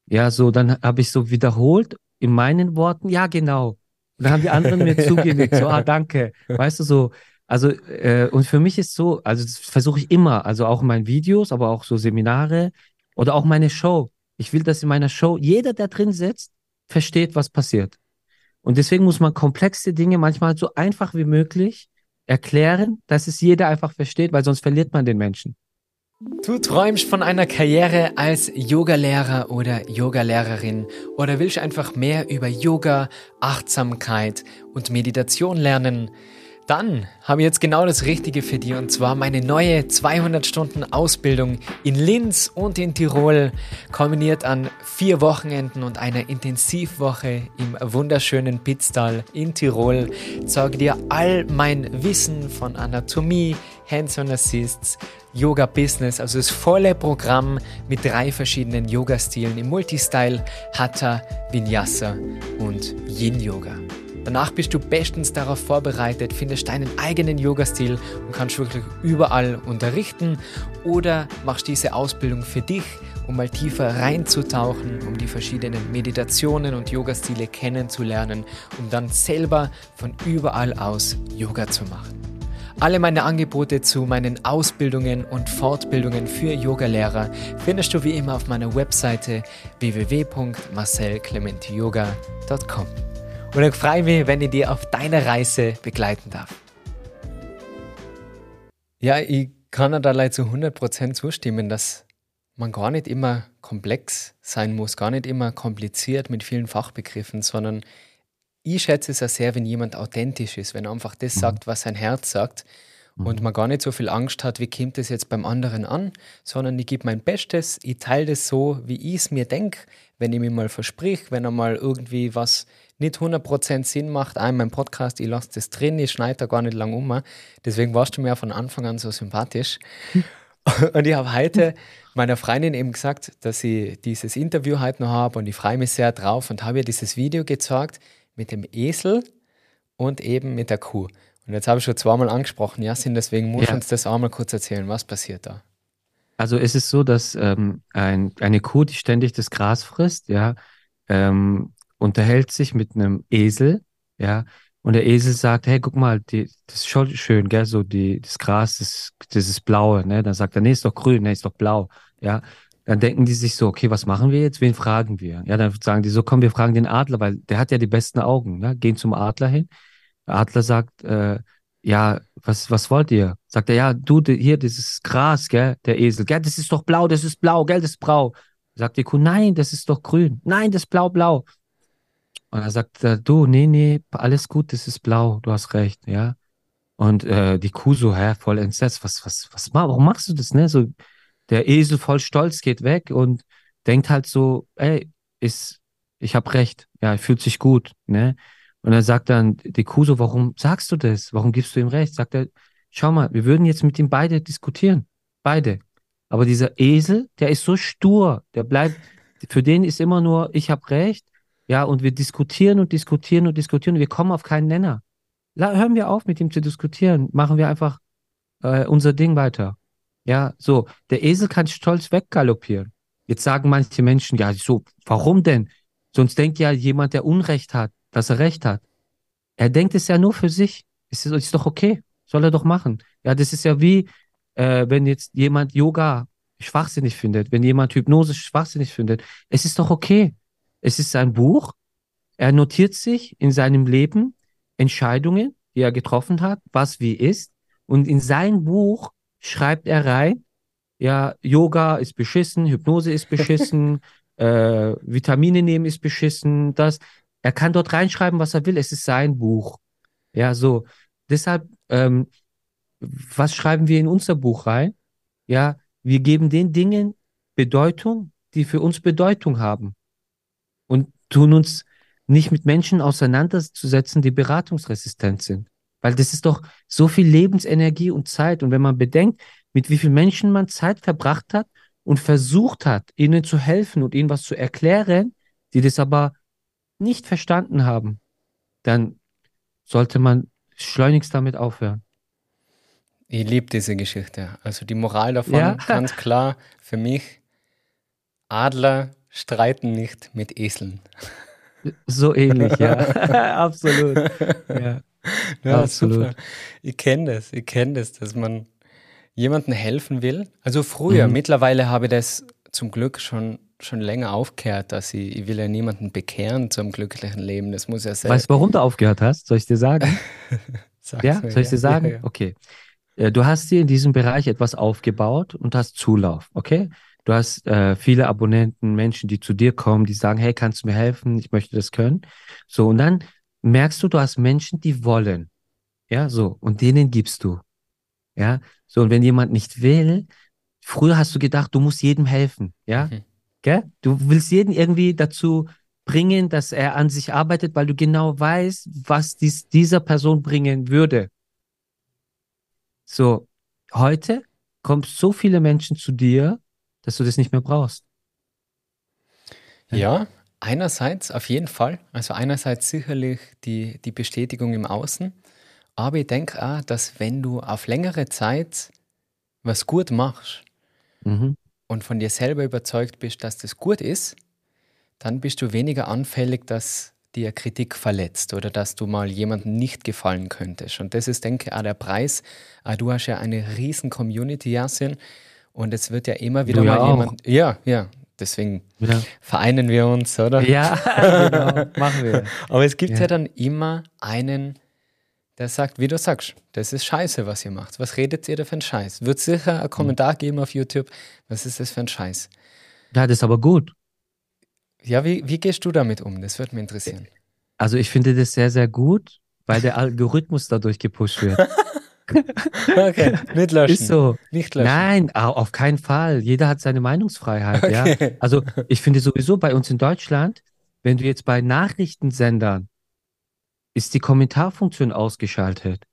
Ja, so, dann habe ich so wiederholt in meinen Worten, ja, genau. Und dann haben die anderen mir zugenickt, so, ah, danke. Weißt du, so, also, äh, und für mich ist so, also das versuche ich immer, also auch in meinen Videos, aber auch so Seminare oder auch meine Show. Ich will, dass in meiner Show jeder, der drin sitzt, versteht, was passiert. Und deswegen muss man komplexe Dinge manchmal so einfach wie möglich erklären, dass es jeder einfach versteht, weil sonst verliert man den Menschen. Du träumst von einer Karriere als Yogalehrer oder Yogalehrerin oder willst einfach mehr über Yoga, Achtsamkeit und Meditation lernen? Dann habe ich jetzt genau das Richtige für dich und zwar meine neue 200 Stunden Ausbildung in Linz und in Tirol, kombiniert an vier Wochenenden und einer Intensivwoche im wunderschönen Pitztal in Tirol. Zeige dir all mein Wissen von Anatomie, Hands-on Assists, Yoga Business, also das volle Programm mit drei verschiedenen Yoga-Stilen im Multistyle, Hatha, Vinyasa und Yin Yoga. Danach bist du bestens darauf vorbereitet, findest deinen eigenen Yoga-Stil und kannst wirklich überall unterrichten oder machst diese Ausbildung für dich, um mal tiefer reinzutauchen, um die verschiedenen Meditationen und Yoga-Stile kennenzulernen, um dann selber von überall aus Yoga zu machen. Alle meine Angebote zu meinen Ausbildungen und Fortbildungen für Yogalehrer findest du wie immer auf meiner Webseite www.marcelclementiyoga.com. Und ich freue mich, wenn ich dir auf deiner Reise begleiten darf. Ja, ich kann da leider zu 100% zustimmen, dass man gar nicht immer komplex sein muss, gar nicht immer kompliziert mit vielen Fachbegriffen, sondern ich schätze es ja sehr, wenn jemand authentisch ist, wenn er einfach das mhm. sagt, was sein Herz sagt und mhm. man gar nicht so viel Angst hat, wie kommt es jetzt beim anderen an, sondern ich gebe mein Bestes, ich teile das so, wie ich es mir denke, wenn ich mir mal versprich, wenn er mal irgendwie was nicht 100% Sinn macht, in meinem Podcast, ich lasse das drin, ich schneide da gar nicht lang um. Deswegen warst du mir von Anfang an so sympathisch. Und ich habe heute meiner Freundin eben gesagt, dass ich dieses Interview heute noch habe und ich freue mich sehr drauf und habe ihr dieses Video gezeigt mit dem Esel und eben mit der Kuh. Und jetzt habe ich schon zweimal angesprochen, Jasin, deswegen muss ja. uns das auch mal kurz erzählen. Was passiert da? Also es ist so, dass ähm, ein, eine Kuh, die ständig das Gras frisst, ja, ähm, unterhält sich mit einem Esel, ja, und der Esel sagt, hey, guck mal, die, das ist schon schön, gell, so die, das Gras, das, das ist blaue, ne? Dann sagt er, nee, ist doch grün, nee, ist doch blau, ja. Dann denken die sich so, okay, was machen wir jetzt? Wen fragen wir? Ja, dann sagen die so, komm, wir fragen den Adler, weil der hat ja die besten Augen, ne? Gehen zum Adler hin. Der Adler sagt, äh, ja, was, was wollt ihr? Sagt er, ja, du, hier, dieses Gras, gell, der Esel, gell, das ist doch blau, das ist blau, gell, das ist blau. Sagt die Kuh, nein, das ist doch grün. Nein, das ist blau, blau. Und er sagt, äh, du, nee, nee, alles gut, das ist blau, du hast recht, ja. Und äh, die Kuh so, hä, voll entsetzt, was, was, was, warum machst du das, ne? So, der Esel voll stolz geht weg und denkt halt so, ey, ist, ich hab recht, ja, fühlt sich gut, ne? Und er sagt dann die Kuh so, warum sagst du das? Warum gibst du ihm recht? Sagt er, schau mal, wir würden jetzt mit ihm beide diskutieren, beide. Aber dieser Esel, der ist so stur, der bleibt, für den ist immer nur, ich hab recht, ja, und wir diskutieren und diskutieren und diskutieren und wir kommen auf keinen Nenner. Hören wir auf, mit ihm zu diskutieren. Machen wir einfach äh, unser Ding weiter. Ja, so. Der Esel kann stolz weggaloppieren. Jetzt sagen manche Menschen, ja, so, warum denn? Sonst denkt ja jemand, der Unrecht hat, dass er Recht hat. Er denkt es ja nur für sich. Es ist, ist doch okay. Soll er doch machen. Ja, das ist ja wie, äh, wenn jetzt jemand Yoga schwachsinnig findet, wenn jemand Hypnose schwachsinnig findet. Es ist doch okay. Es ist sein Buch. Er notiert sich in seinem Leben Entscheidungen, die er getroffen hat, was wie ist. Und in sein Buch schreibt er rein, ja, Yoga ist beschissen, Hypnose ist beschissen, äh, Vitamine nehmen ist beschissen, das. Er kann dort reinschreiben, was er will. Es ist sein Buch. Ja, so. Deshalb, ähm, was schreiben wir in unser Buch rein? Ja, wir geben den Dingen Bedeutung, die für uns Bedeutung haben. Tun uns nicht mit Menschen auseinanderzusetzen, die beratungsresistent sind. Weil das ist doch so viel Lebensenergie und Zeit. Und wenn man bedenkt, mit wie vielen Menschen man Zeit verbracht hat und versucht hat, ihnen zu helfen und ihnen was zu erklären, die das aber nicht verstanden haben, dann sollte man schleunigst damit aufhören. Ich liebe diese Geschichte. Also die Moral davon, ja? ganz klar für mich, Adler streiten nicht mit Eseln. So ähnlich, ja. Absolut. Ja. ja Absolut. Super. Ich kenne das, ich kenne das, dass man jemandem helfen will. Also früher, mhm. mittlerweile habe ich das zum Glück schon, schon länger aufgehört, dass ich, ich will ja niemanden bekehren zum glücklichen Leben. Das muss ja selbst. Weißt du, warum du aufgehört hast? Soll ich dir sagen? ja, mir, soll ich dir sagen? Ja, ja. Okay. Äh, du hast dir in diesem Bereich etwas aufgebaut und hast Zulauf, okay? Du hast äh, viele Abonnenten, Menschen, die zu dir kommen, die sagen, hey, kannst du mir helfen? Ich möchte das können. So, und dann merkst du, du hast Menschen, die wollen. Ja, so, und denen gibst du. Ja, so, und wenn jemand nicht will, früher hast du gedacht, du musst jedem helfen. Ja, mhm. Gell? Du willst jeden irgendwie dazu bringen, dass er an sich arbeitet, weil du genau weißt, was dies, dieser Person bringen würde. So, heute kommen so viele Menschen zu dir, dass du das nicht mehr brauchst. Ja, einerseits auf jeden Fall. Also einerseits sicherlich die, die Bestätigung im Außen. Aber ich denke auch, dass wenn du auf längere Zeit was gut machst mhm. und von dir selber überzeugt bist, dass das gut ist, dann bist du weniger anfällig, dass dir Kritik verletzt oder dass du mal jemandem nicht gefallen könntest. Und das ist, denke ich, auch der Preis. Du hast ja eine riesen Community, Yasin. Und es wird ja immer wieder du mal ja jemand. Ja, ja. Deswegen ja. vereinen wir uns, oder? Ja, genau, machen wir. Aber es gibt ja. ja dann immer einen, der sagt, wie du sagst, das ist scheiße, was ihr macht. Was redet ihr da für einen Scheiß? Wird sicher ein Kommentar mhm. geben auf YouTube, was ist das für ein Scheiß? Ja, das ist aber gut. Ja, wie, wie gehst du damit um? Das würde mich interessieren. Also ich finde das sehr, sehr gut, weil der Algorithmus dadurch gepusht wird. okay, nicht löschen. Ist so. Nicht löschen. Nein, auf keinen Fall. Jeder hat seine Meinungsfreiheit, okay. ja. Also ich finde sowieso bei uns in Deutschland, wenn du jetzt bei Nachrichtensendern ist die Kommentarfunktion ausgeschaltet.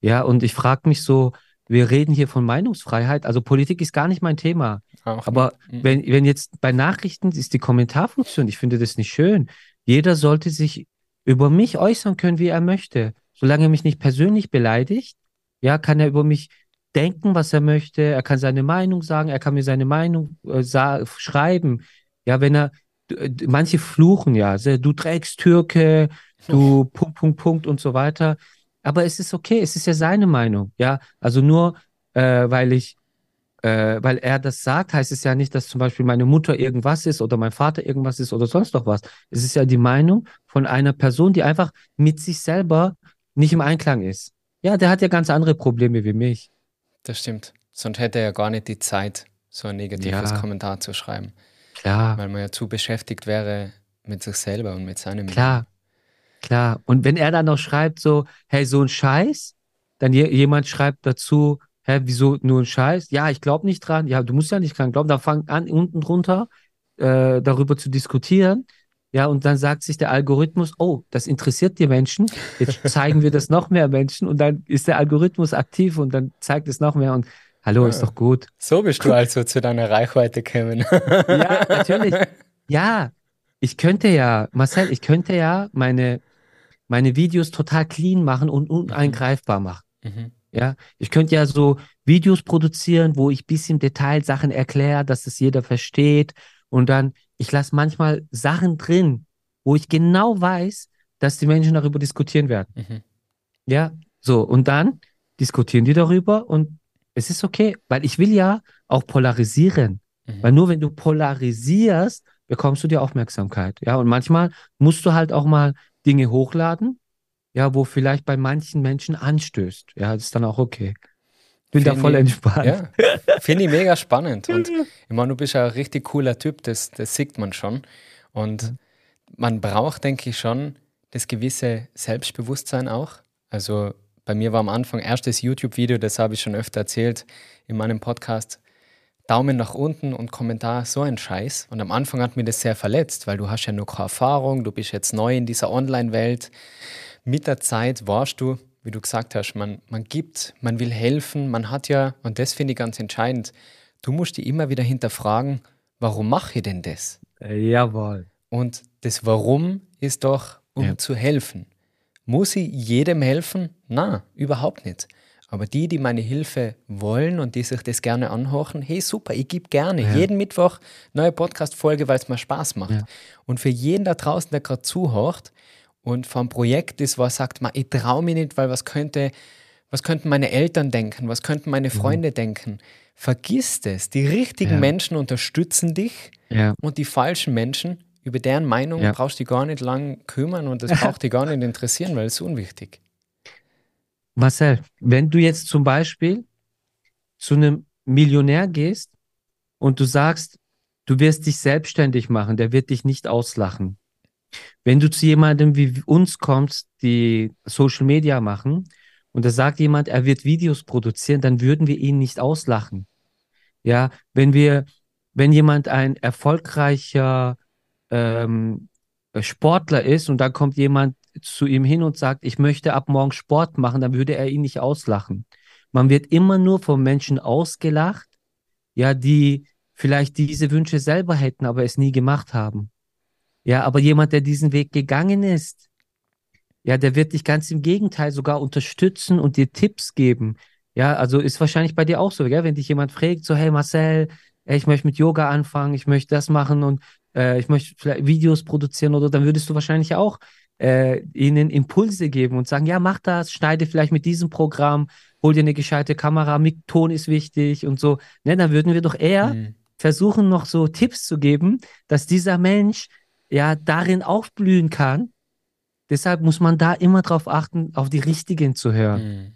Ja, und ich frage mich so, wir reden hier von Meinungsfreiheit, also Politik ist gar nicht mein Thema. Auch Aber nicht. wenn, wenn jetzt bei Nachrichten ist die Kommentarfunktion, ich finde das nicht schön. Jeder sollte sich über mich äußern können, wie er möchte. Solange er mich nicht persönlich beleidigt, ja, kann er über mich denken, was er möchte. Er kann seine Meinung sagen. Er kann mir seine Meinung äh, schreiben. Ja, wenn er, manche fluchen ja, du trägst Türke, du Punkt, Punkt, Punkt und so weiter. Aber es ist okay, es ist ja seine Meinung. Ja, also nur, äh, weil ich, äh, weil er das sagt, heißt es ja nicht, dass zum Beispiel meine Mutter irgendwas ist oder mein Vater irgendwas ist oder sonst noch was. Es ist ja die Meinung von einer Person, die einfach mit sich selber nicht im Einklang ist. Ja, der hat ja ganz andere Probleme wie mich. Das stimmt. Sonst hätte er ja gar nicht die Zeit, so ein negatives ja. Kommentar zu schreiben. Klar. Weil man ja zu beschäftigt wäre mit sich selber und mit seinem Klar. Leben. Klar. Und wenn er dann noch schreibt so, hey, so ein Scheiß, dann jemand schreibt dazu, hä, wieso nur ein Scheiß? Ja, ich glaube nicht dran. Ja, du musst ja nicht dran glauben. Da fangt an, unten drunter äh, darüber zu diskutieren. Ja, und dann sagt sich der Algorithmus, oh, das interessiert die Menschen, jetzt zeigen wir das noch mehr Menschen und dann ist der Algorithmus aktiv und dann zeigt es noch mehr und hallo, ja. ist doch gut. So bist du also zu deiner Reichweite gekommen. ja, natürlich. Ja, ich könnte ja, Marcel, ich könnte ja meine, meine Videos total clean machen und uneingreifbar machen. Mhm. Ja, ich könnte ja so Videos produzieren, wo ich bisschen Detail Sachen erkläre, dass es jeder versteht und dann ich lasse manchmal Sachen drin, wo ich genau weiß, dass die Menschen darüber diskutieren werden. Mhm. Ja, so, und dann diskutieren die darüber und es ist okay, weil ich will ja auch polarisieren. Mhm. Weil nur wenn du polarisierst, bekommst du die Aufmerksamkeit. Ja, und manchmal musst du halt auch mal Dinge hochladen, ja, wo vielleicht bei manchen Menschen anstößt. Ja, das ist dann auch okay. Bin da voll entspannt. Ja, finde ich mega spannend. Und ich meine, du bist ja ein richtig cooler Typ, das, das sieht man schon. Und man braucht, denke ich, schon das gewisse Selbstbewusstsein auch. Also bei mir war am Anfang erstes YouTube-Video, das habe ich schon öfter erzählt in meinem Podcast. Daumen nach unten und Kommentar, so ein Scheiß. Und am Anfang hat mir das sehr verletzt, weil du hast ja noch keine Erfahrung, du bist jetzt neu in dieser Online-Welt. Mit der Zeit warst du, wie du gesagt hast, man, man gibt, man will helfen, man hat ja, und das finde ich ganz entscheidend, du musst dich immer wieder hinterfragen, warum mache ich denn das? Äh, jawohl. Und das Warum ist doch, um ja. zu helfen. Muss ich jedem helfen? Na, überhaupt nicht. Aber die, die meine Hilfe wollen und die sich das gerne anhören, hey super, ich gebe gerne ja. jeden Mittwoch neue Podcast-Folge, weil es mir Spaß macht. Ja. Und für jeden da draußen, der gerade zuhört und vom Projekt ist, was sagt, man, ich traue mich nicht, weil was könnte, was könnten meine Eltern denken, was könnten meine mhm. Freunde mhm. denken? Vergiss das. Die richtigen ja. Menschen unterstützen dich und die falschen Menschen, über deren Meinung brauchst du dich gar nicht lang kümmern und das braucht dich gar nicht interessieren, weil es unwichtig. Marcel, wenn du jetzt zum Beispiel zu einem Millionär gehst und du sagst, du wirst dich selbstständig machen, der wird dich nicht auslachen. Wenn du zu jemandem wie uns kommst, die Social Media machen, und da sagt jemand, er wird Videos produzieren, dann würden wir ihn nicht auslachen. Ja, wenn wir, wenn jemand ein erfolgreicher ähm, Sportler ist und dann kommt jemand zu ihm hin und sagt, ich möchte ab morgen Sport machen, dann würde er ihn nicht auslachen. Man wird immer nur von Menschen ausgelacht, ja, die vielleicht diese Wünsche selber hätten, aber es nie gemacht haben. Ja, aber jemand, der diesen Weg gegangen ist, ja, der wird dich ganz im Gegenteil sogar unterstützen und dir Tipps geben. Ja, also ist wahrscheinlich bei dir auch so, ja, wenn dich jemand fragt, so, hey Marcel, ich möchte mit Yoga anfangen, ich möchte das machen und äh, ich möchte vielleicht Videos produzieren oder dann würdest du wahrscheinlich auch äh, ihnen Impulse geben und sagen, ja, mach das, schneide vielleicht mit diesem Programm, hol dir eine gescheite Kamera, Ton ist wichtig und so. Ne, dann würden wir doch eher mhm. versuchen, noch so Tipps zu geben, dass dieser Mensch ja darin aufblühen kann. Deshalb muss man da immer darauf achten, auf die Richtigen zu hören. Mhm.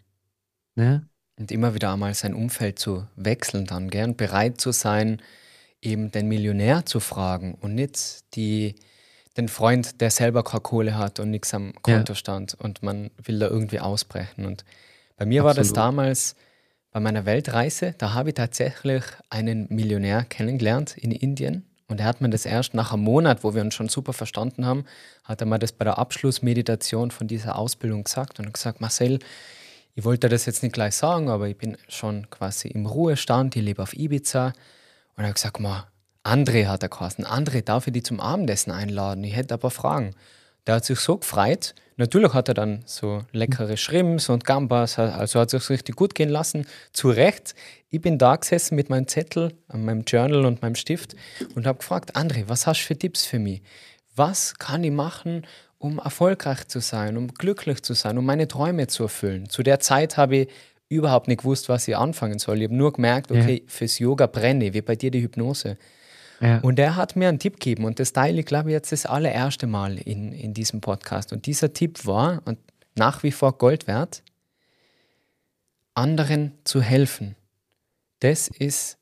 Ne? Und immer wieder einmal sein Umfeld zu wechseln, dann gern bereit zu sein, eben den Millionär zu fragen und nicht die den Freund, der selber keine Kohle hat und nichts am Konto ja. stand und man will da irgendwie ausbrechen. Und bei mir Absolut. war das damals bei meiner Weltreise, da habe ich tatsächlich einen Millionär kennengelernt in Indien. Und er hat mir das erst nach einem Monat, wo wir uns schon super verstanden haben, hat er mir das bei der Abschlussmeditation von dieser Ausbildung gesagt und gesagt, Marcel, ich wollte das jetzt nicht gleich sagen, aber ich bin schon quasi im Ruhestand, ich lebe auf Ibiza. Und er hat gesagt, André hat er geheißen. André, darf ich die zum Abendessen einladen? Ich hätte aber Fragen. Der hat sich so gefreut. Natürlich hat er dann so leckere Shrimps und Gambas, also hat sich richtig gut gehen lassen. Zu Recht. Ich bin da gesessen mit meinem Zettel, meinem Journal und meinem Stift und habe gefragt, André, was hast du für Tipps für mich? Was kann ich machen, um erfolgreich zu sein, um glücklich zu sein, um meine Träume zu erfüllen? Zu der Zeit habe ich überhaupt nicht gewusst, was ich anfangen soll. Ich habe nur gemerkt, okay, ja. fürs Yoga brenne, wie bei dir die Hypnose. Ja. Und er hat mir einen Tipp gegeben und das teile ich, glaube ich, jetzt das allererste Mal in, in diesem Podcast. Und dieser Tipp war und nach wie vor Gold wert, anderen zu helfen. Das ist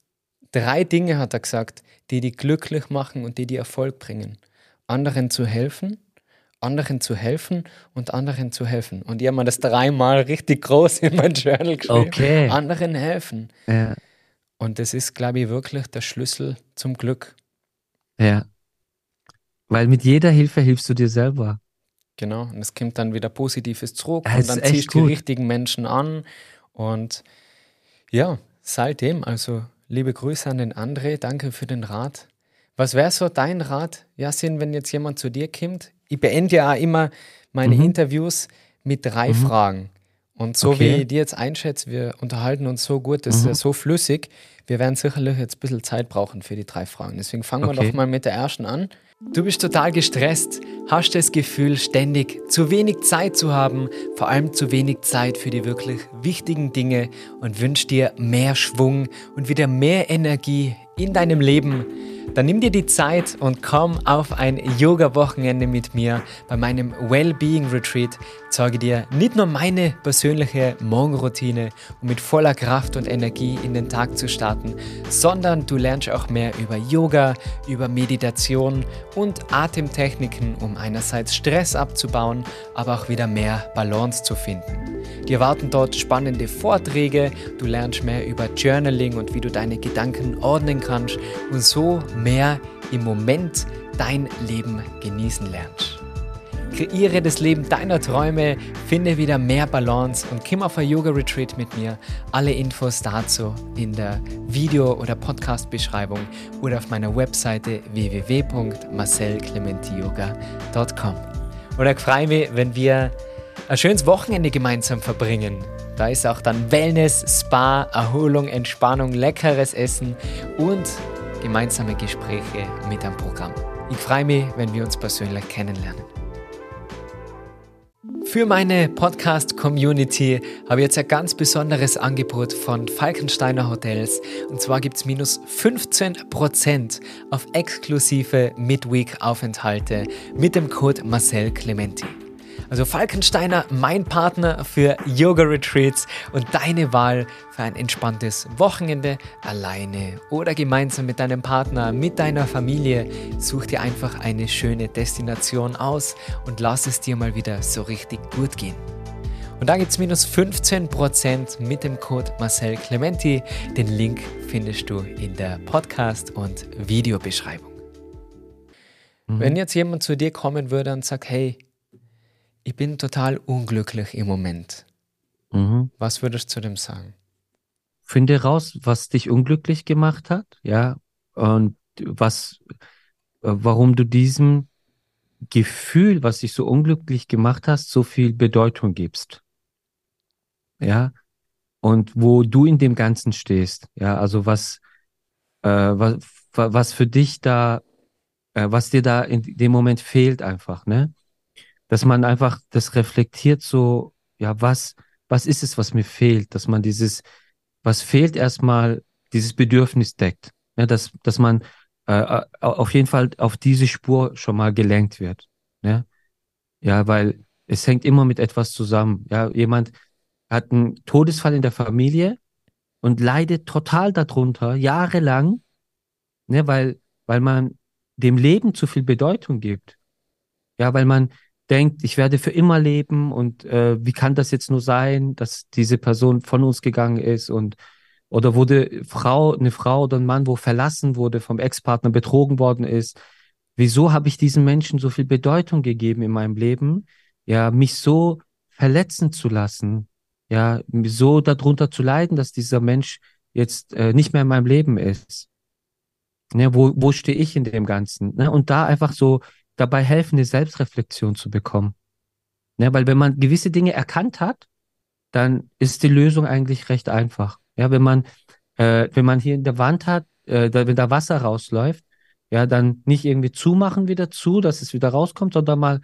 drei Dinge, hat er gesagt, die die glücklich machen und die die Erfolg bringen. Anderen zu helfen, anderen zu helfen und anderen zu helfen. Und ich habe mir das dreimal richtig groß in mein Journal geschrieben. Okay. Anderen helfen. Ja. Und das ist, glaube ich, wirklich der Schlüssel zum Glück. Ja. Weil mit jeder Hilfe hilfst du dir selber. Genau. Und es kommt dann wieder Positives zurück das und dann ziehst du die richtigen Menschen an. Und ja, seitdem, also liebe Grüße an den André, danke für den Rat. Was wäre so dein Rat, Jasin, wenn jetzt jemand zu dir kommt? Ich beende ja auch immer meine mhm. Interviews mit drei mhm. Fragen. Und so okay. wie ich die jetzt einschätze, wir unterhalten uns so gut, das mhm. ist ja so flüssig. Wir werden sicherlich jetzt ein bisschen Zeit brauchen für die drei Fragen. Deswegen fangen okay. wir doch mal mit der ersten an. Du bist total gestresst, hast das Gefühl, ständig zu wenig Zeit zu haben, vor allem zu wenig Zeit für die wirklich wichtigen Dinge und wünschst dir mehr Schwung und wieder mehr Energie in deinem Leben dann nimm dir die Zeit und komm auf ein Yoga-Wochenende mit mir bei meinem Wellbeing Retreat zeige dir nicht nur meine persönliche Morgenroutine, um mit voller Kraft und Energie in den Tag zu starten, sondern du lernst auch mehr über Yoga, über Meditation und Atemtechniken, um einerseits Stress abzubauen, aber auch wieder mehr Balance zu finden. Dir erwarten dort spannende Vorträge, du lernst mehr über Journaling und wie du deine Gedanken ordnen kannst und so mehr im Moment dein Leben genießen lernst. Kreiere das Leben deiner Träume, finde wieder mehr Balance und komm auf ein Yoga-Retreat mit mir. Alle Infos dazu in der Video- oder Podcast-Beschreibung oder auf meiner Webseite www.marcelclementiyoga.com. Oder ich freue mich, wenn wir ein schönes Wochenende gemeinsam verbringen. Da ist auch dann Wellness, Spa, Erholung, Entspannung, leckeres Essen und gemeinsame Gespräche mit am Programm. Ich freue mich, wenn wir uns persönlich kennenlernen. Für meine Podcast-Community habe ich jetzt ein ganz besonderes Angebot von Falkensteiner Hotels. Und zwar gibt es minus 15% auf exklusive Midweek-Aufenthalte mit dem Code Marcel Clementi. Also Falkensteiner, mein Partner für Yoga-Retreats und deine Wahl für ein entspanntes Wochenende alleine oder gemeinsam mit deinem Partner, mit deiner Familie. Such dir einfach eine schöne Destination aus und lass es dir mal wieder so richtig gut gehen. Und da gibt es minus 15% mit dem Code Marcel Clementi. Den Link findest du in der Podcast- und Videobeschreibung. Mhm. Wenn jetzt jemand zu dir kommen würde und sagt, hey, ich bin total unglücklich im Moment. Mhm. Was würdest du zu dem sagen? Finde raus, was dich unglücklich gemacht hat, ja, und was, äh, warum du diesem Gefühl, was dich so unglücklich gemacht hast, so viel Bedeutung gibst. Ja, und wo du in dem Ganzen stehst. Ja, also was, äh, was, was für dich da, äh, was dir da in dem Moment fehlt einfach, ne? Dass man einfach das reflektiert so, ja, was, was ist es, was mir fehlt, dass man dieses, was fehlt erstmal, dieses Bedürfnis deckt, ja, dass, dass man äh, auf jeden Fall auf diese Spur schon mal gelenkt wird, ja, ja, weil es hängt immer mit etwas zusammen, ja, jemand hat einen Todesfall in der Familie und leidet total darunter, jahrelang, ne, weil, weil man dem Leben zu viel Bedeutung gibt. Ja, weil man denkt, ich werde für immer leben und äh, wie kann das jetzt nur sein, dass diese Person von uns gegangen ist und oder wurde Frau, eine Frau oder ein Mann, wo verlassen wurde, vom Ex-Partner betrogen worden ist. Wieso habe ich diesen Menschen so viel Bedeutung gegeben in meinem Leben? Ja, mich so verletzen zu lassen, ja, so darunter zu leiden, dass dieser Mensch jetzt äh, nicht mehr in meinem Leben ist. Ne, wo, wo stehe ich in dem Ganzen? Ne? Und da einfach so dabei helfen, eine Selbstreflexion zu bekommen. Ja, weil wenn man gewisse Dinge erkannt hat, dann ist die Lösung eigentlich recht einfach. Ja, wenn man, äh, wenn man hier in der Wand hat, äh, da, wenn da Wasser rausläuft, ja, dann nicht irgendwie zumachen wieder zu, dass es wieder rauskommt, sondern mal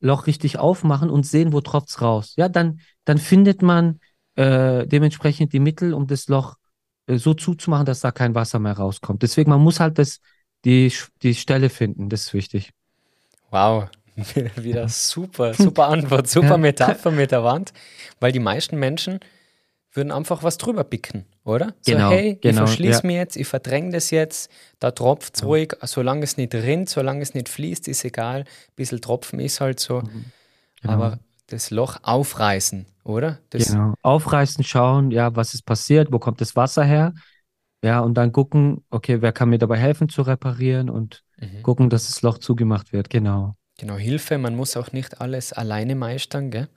Loch richtig aufmachen und sehen, wo tropft's raus. Ja, dann, dann findet man äh, dementsprechend die Mittel, um das Loch äh, so zuzumachen, dass da kein Wasser mehr rauskommt. Deswegen, man muss halt das, die, die Stelle finden, das ist wichtig. Wow, wieder super, super Antwort, super Metapher mit der Wand, weil die meisten Menschen würden einfach was drüber picken, oder? Genau, so, hey, genau, ich verschließe ja. mich jetzt, ich verdränge das jetzt, da tropft es ja. ruhig, solange es nicht rinnt, solange es nicht fließt, ist egal. Ein bisschen Tropfen ist halt so. Mhm. Genau. Aber das Loch aufreißen, oder? Das genau. Aufreißen, schauen, ja, was ist passiert, wo kommt das Wasser her? Ja, und dann gucken, okay, wer kann mir dabei helfen zu reparieren und mhm. gucken, dass das Loch zugemacht wird, genau. Genau, Hilfe, man muss auch nicht alles alleine meistern, gell?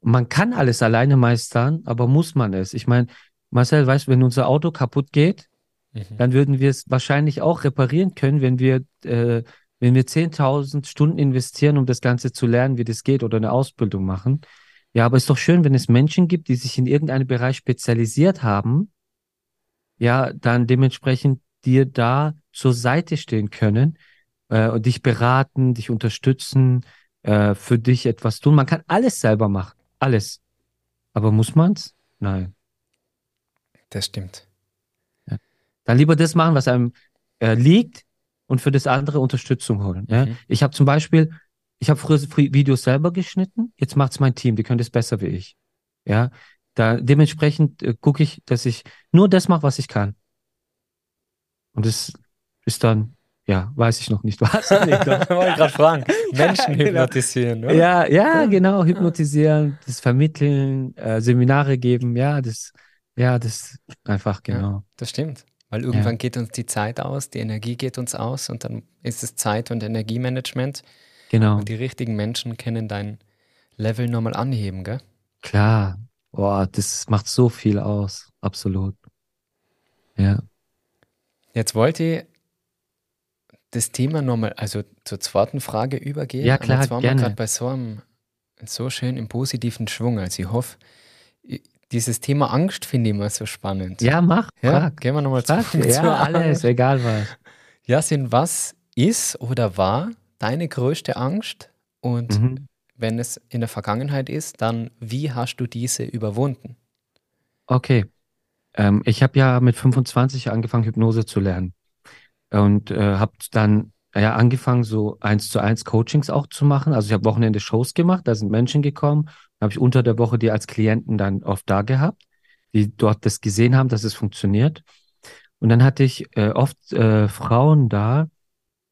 Man kann alles alleine meistern, aber muss man es? Ich meine, Marcel, weißt du, wenn unser Auto kaputt geht, mhm. dann würden wir es wahrscheinlich auch reparieren können, wenn wir, äh, wenn wir 10.000 Stunden investieren, um das Ganze zu lernen, wie das geht oder eine Ausbildung machen. Ja, aber es ist doch schön, wenn es Menschen gibt, die sich in irgendeinem Bereich spezialisiert haben ja, dann dementsprechend dir da zur Seite stehen können äh, und dich beraten, dich unterstützen, äh, für dich etwas tun. Man kann alles selber machen, alles. Aber muss man's? Nein. Das stimmt. Ja. Dann lieber das machen, was einem äh, liegt und für das andere Unterstützung holen. Ja? Mhm. Ich habe zum Beispiel, ich habe früher Videos selber geschnitten, jetzt macht es mein Team, die können das besser wie ich. Ja, da dementsprechend äh, gucke ich, dass ich nur das mache, was ich kann. Und das ist dann, ja, weiß ich noch nicht was. Wollte ich gerade fragen. Menschen genau. hypnotisieren, oder? Ja, ja, genau, hypnotisieren, das vermitteln, äh, Seminare geben, ja, das, ja, das einfach, genau. Ja, das stimmt. Weil irgendwann ja. geht uns die Zeit aus, die Energie geht uns aus und dann ist es Zeit- und Energiemanagement. Genau. Und die richtigen Menschen können dein Level nochmal anheben, gell? Klar. Boah, das macht so viel aus. Absolut. Ja. Jetzt wollte ich das Thema nochmal, also zur zweiten Frage übergehen. Ja, klar, jetzt waren gerne. wir gerade bei so einem, so schön im positiven Schwung. Also ich hoffe, dieses Thema Angst finde ich immer so spannend. Ja, mach. Ja, frag. gehen wir nochmal zu. Ja, alles, egal was. Jasin, was ist oder war deine größte Angst? Und mhm. wenn es in der Vergangenheit ist, dann wie hast du diese überwunden? Okay. Ähm, ich habe ja mit 25 angefangen, Hypnose zu lernen. Und äh, habe dann ja angefangen, so eins zu eins Coachings auch zu machen. Also ich habe Wochenende Shows gemacht, da sind Menschen gekommen, habe ich unter der Woche die als Klienten dann oft da gehabt, die dort das gesehen haben, dass es funktioniert. Und dann hatte ich äh, oft äh, Frauen da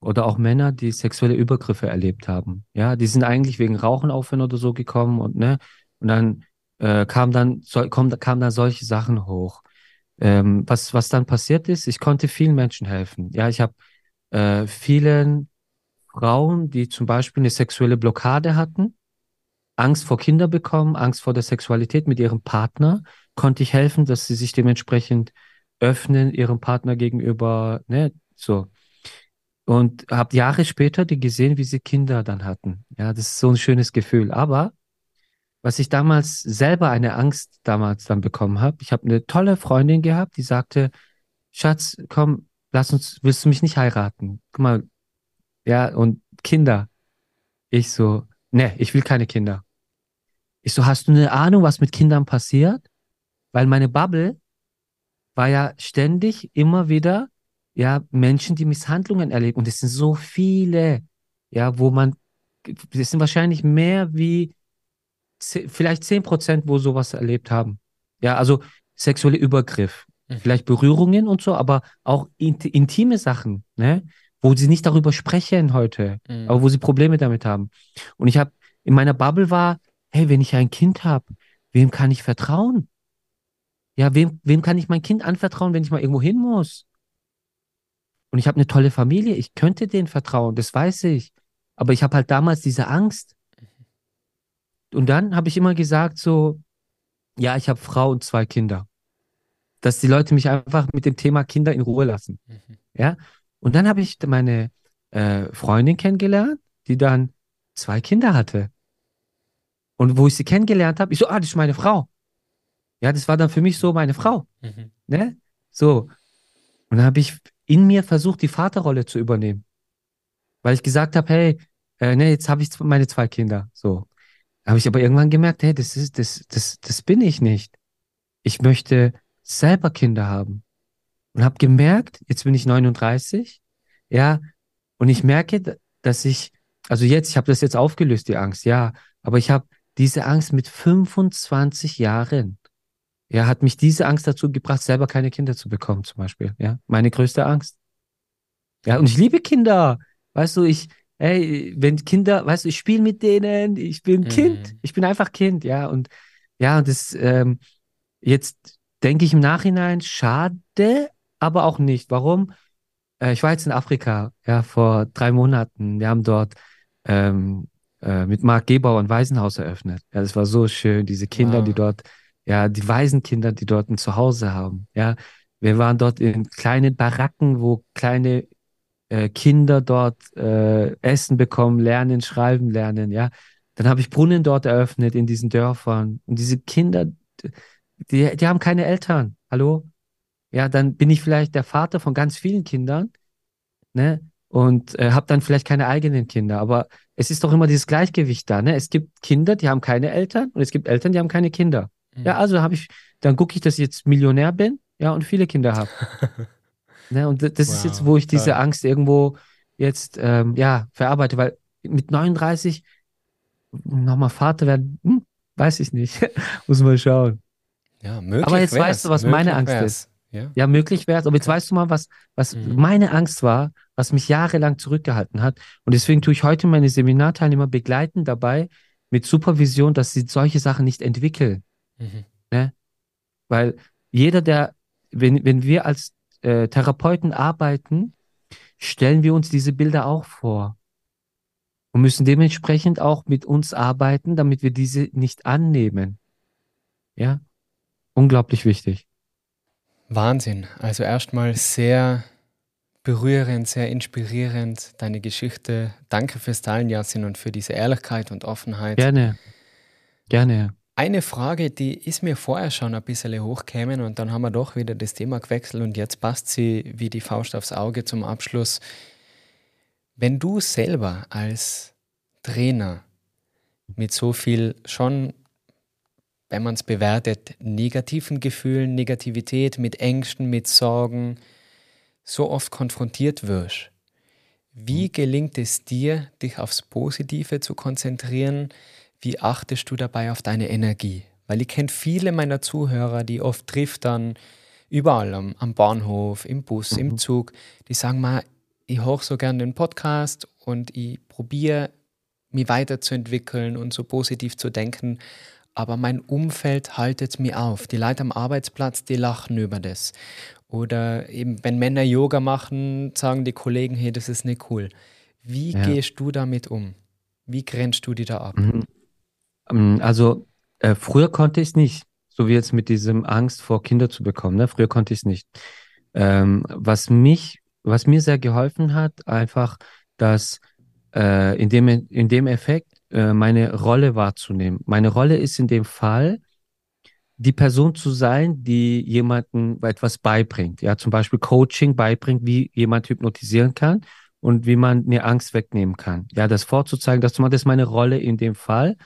oder auch Männer, die sexuelle Übergriffe erlebt haben. Ja, die sind eigentlich wegen Rauchen aufhören oder so gekommen und ne, und dann äh, kam dann so, kam, kam dann solche Sachen hoch. Ähm, was was dann passiert ist, ich konnte vielen Menschen helfen. Ja, ich habe äh, vielen Frauen, die zum Beispiel eine sexuelle Blockade hatten, Angst vor Kinder bekommen, Angst vor der Sexualität mit ihrem Partner, konnte ich helfen, dass sie sich dementsprechend öffnen ihrem Partner gegenüber, ne, so. Und habe Jahre später die gesehen, wie sie Kinder dann hatten. Ja, das ist so ein schönes Gefühl. Aber was ich damals selber eine Angst damals dann bekommen habe, ich habe eine tolle Freundin gehabt, die sagte, Schatz, komm, lass uns, willst du mich nicht heiraten? Guck mal, ja, und Kinder. Ich so, ne, ich will keine Kinder. Ich so, hast du eine Ahnung, was mit Kindern passiert? Weil meine Bubble war ja ständig immer wieder, ja, Menschen, die Misshandlungen erleben. Und es sind so viele, ja, wo man, es sind wahrscheinlich mehr wie vielleicht zehn Prozent, wo sowas erlebt haben. Ja, also sexuelle Übergriff, mhm. vielleicht Berührungen und so, aber auch int intime Sachen, ne? wo sie nicht darüber sprechen heute, mhm. aber wo sie Probleme damit haben. Und ich habe in meiner Bubble war, hey, wenn ich ein Kind habe, wem kann ich vertrauen? Ja, wem, wem kann ich mein Kind anvertrauen, wenn ich mal irgendwo hin muss? Und ich habe eine tolle Familie, ich könnte denen vertrauen, das weiß ich. Aber ich habe halt damals diese Angst. Und dann habe ich immer gesagt so, ja, ich habe Frau und zwei Kinder. Dass die Leute mich einfach mit dem Thema Kinder in Ruhe lassen. Mhm. Ja. Und dann habe ich meine äh, Freundin kennengelernt, die dann zwei Kinder hatte. Und wo ich sie kennengelernt habe, ich so, ah, das ist meine Frau. Ja, das war dann für mich so meine Frau. Mhm. Ne? So. Und dann habe ich in mir versucht, die Vaterrolle zu übernehmen. Weil ich gesagt habe, hey, äh, ne, jetzt habe ich meine zwei Kinder. So. Habe ich aber irgendwann gemerkt, hey, das ist, das, das, das bin ich nicht. Ich möchte selber Kinder haben. Und habe gemerkt, jetzt bin ich 39, ja, und ich merke, dass ich, also jetzt, ich habe das jetzt aufgelöst, die Angst, ja, aber ich habe diese Angst mit 25 Jahren. Ja, hat mich diese Angst dazu gebracht, selber keine Kinder zu bekommen, zum Beispiel. Ja, meine größte Angst. Ja, und ich liebe Kinder. Weißt du, ich, ey, wenn Kinder, weißt du, ich spiele mit denen, ich bin mhm. Kind, ich bin einfach Kind, ja. Und ja, und das, ähm, jetzt denke ich im Nachhinein, schade, aber auch nicht. Warum? Äh, ich war jetzt in Afrika, ja, vor drei Monaten. Wir haben dort ähm, äh, mit Marc Gebauer ein Waisenhaus eröffnet. Ja, das war so schön, diese Kinder, wow. die dort, ja, die Waisenkinder, die dort ein Zuhause haben. Ja, wir waren dort in kleinen Baracken, wo kleine äh, Kinder dort äh, Essen bekommen, lernen, schreiben lernen. Ja, dann habe ich Brunnen dort eröffnet in diesen Dörfern und diese Kinder, die, die haben keine Eltern. Hallo? Ja, dann bin ich vielleicht der Vater von ganz vielen Kindern, ne? Und äh, habe dann vielleicht keine eigenen Kinder. Aber es ist doch immer dieses Gleichgewicht da, ne? Es gibt Kinder, die haben keine Eltern und es gibt Eltern, die haben keine Kinder. Mhm. Ja, also habe ich, dann gucke ich, dass ich jetzt Millionär bin, ja, und viele Kinder habe. ne? Und das wow, ist jetzt, wo ich diese Angst irgendwo jetzt, ähm, ja, verarbeite, weil mit 39 nochmal Vater werden, hm, weiß ich nicht. Muss mal schauen. Ja, möglich Aber jetzt wär's. weißt du, was Möglich meine Angst wär's. ist. Ja. Ja, möglich wäre es. Aber jetzt weißt du mal, was, was Mhm. meine Angst war, was mich jahrelang zurückgehalten hat. Und deswegen tue ich heute meine Seminarteilnehmer begleiten dabei mit Supervision, dass sie solche Sachen nicht entwickeln. Mhm. Weil jeder, der, wenn, wenn wir als äh, Therapeuten arbeiten, stellen wir uns diese Bilder auch vor. Und müssen dementsprechend auch mit uns arbeiten, damit wir diese nicht annehmen. Ja? Unglaublich wichtig. Wahnsinn. Also erstmal sehr berührend, sehr inspirierend, deine Geschichte. Danke fürs Teilen, Yasin, und für diese Ehrlichkeit und Offenheit. Gerne. Gerne. Eine Frage, die ist mir vorher schon ein bisschen hochgekommen und dann haben wir doch wieder das Thema gewechselt und jetzt passt sie wie die Faust aufs Auge zum Abschluss. Wenn du selber als Trainer mit so viel schon, wenn man es bewertet, negativen Gefühlen, Negativität, mit Ängsten, mit Sorgen, so oft konfrontiert wirst, wie gelingt es dir, dich aufs Positive zu konzentrieren? Wie achtest du dabei auf deine Energie? Weil ich kenne viele meiner Zuhörer, die oft trifft dann überall am, am Bahnhof, im Bus, im Mhm. Zug, die sagen mal, ich höre so gerne den Podcast und ich probiere mich weiterzuentwickeln und so positiv zu denken, aber mein Umfeld haltet mir auf. Die Leute am Arbeitsplatz, die lachen über das. Oder eben, wenn Männer Yoga machen, sagen die Kollegen, hey, das ist nicht cool. Wie Ja. gehst du damit um? Wie grenzt du die da ab? Mhm. Ähm, Also, äh, früher konnte ich es nicht, so wie jetzt mit diesem Angst vor Kinder zu bekommen, ne? Früher konnte ich es nicht. Ähm, was mich, was mir sehr geholfen hat, einfach, dass äh, in dem, in dem Effekt äh, meine Rolle wahrzunehmen. Meine Rolle ist in dem Fall, die Person zu sein, die jemandem etwas beibringt. Ja, zum Beispiel Coaching beibringt, wie jemand hypnotisieren kann und wie man eine Angst wegnehmen kann. Ja, das vorzuzeigen, das zu machen, das ist meine Rolle in dem Fall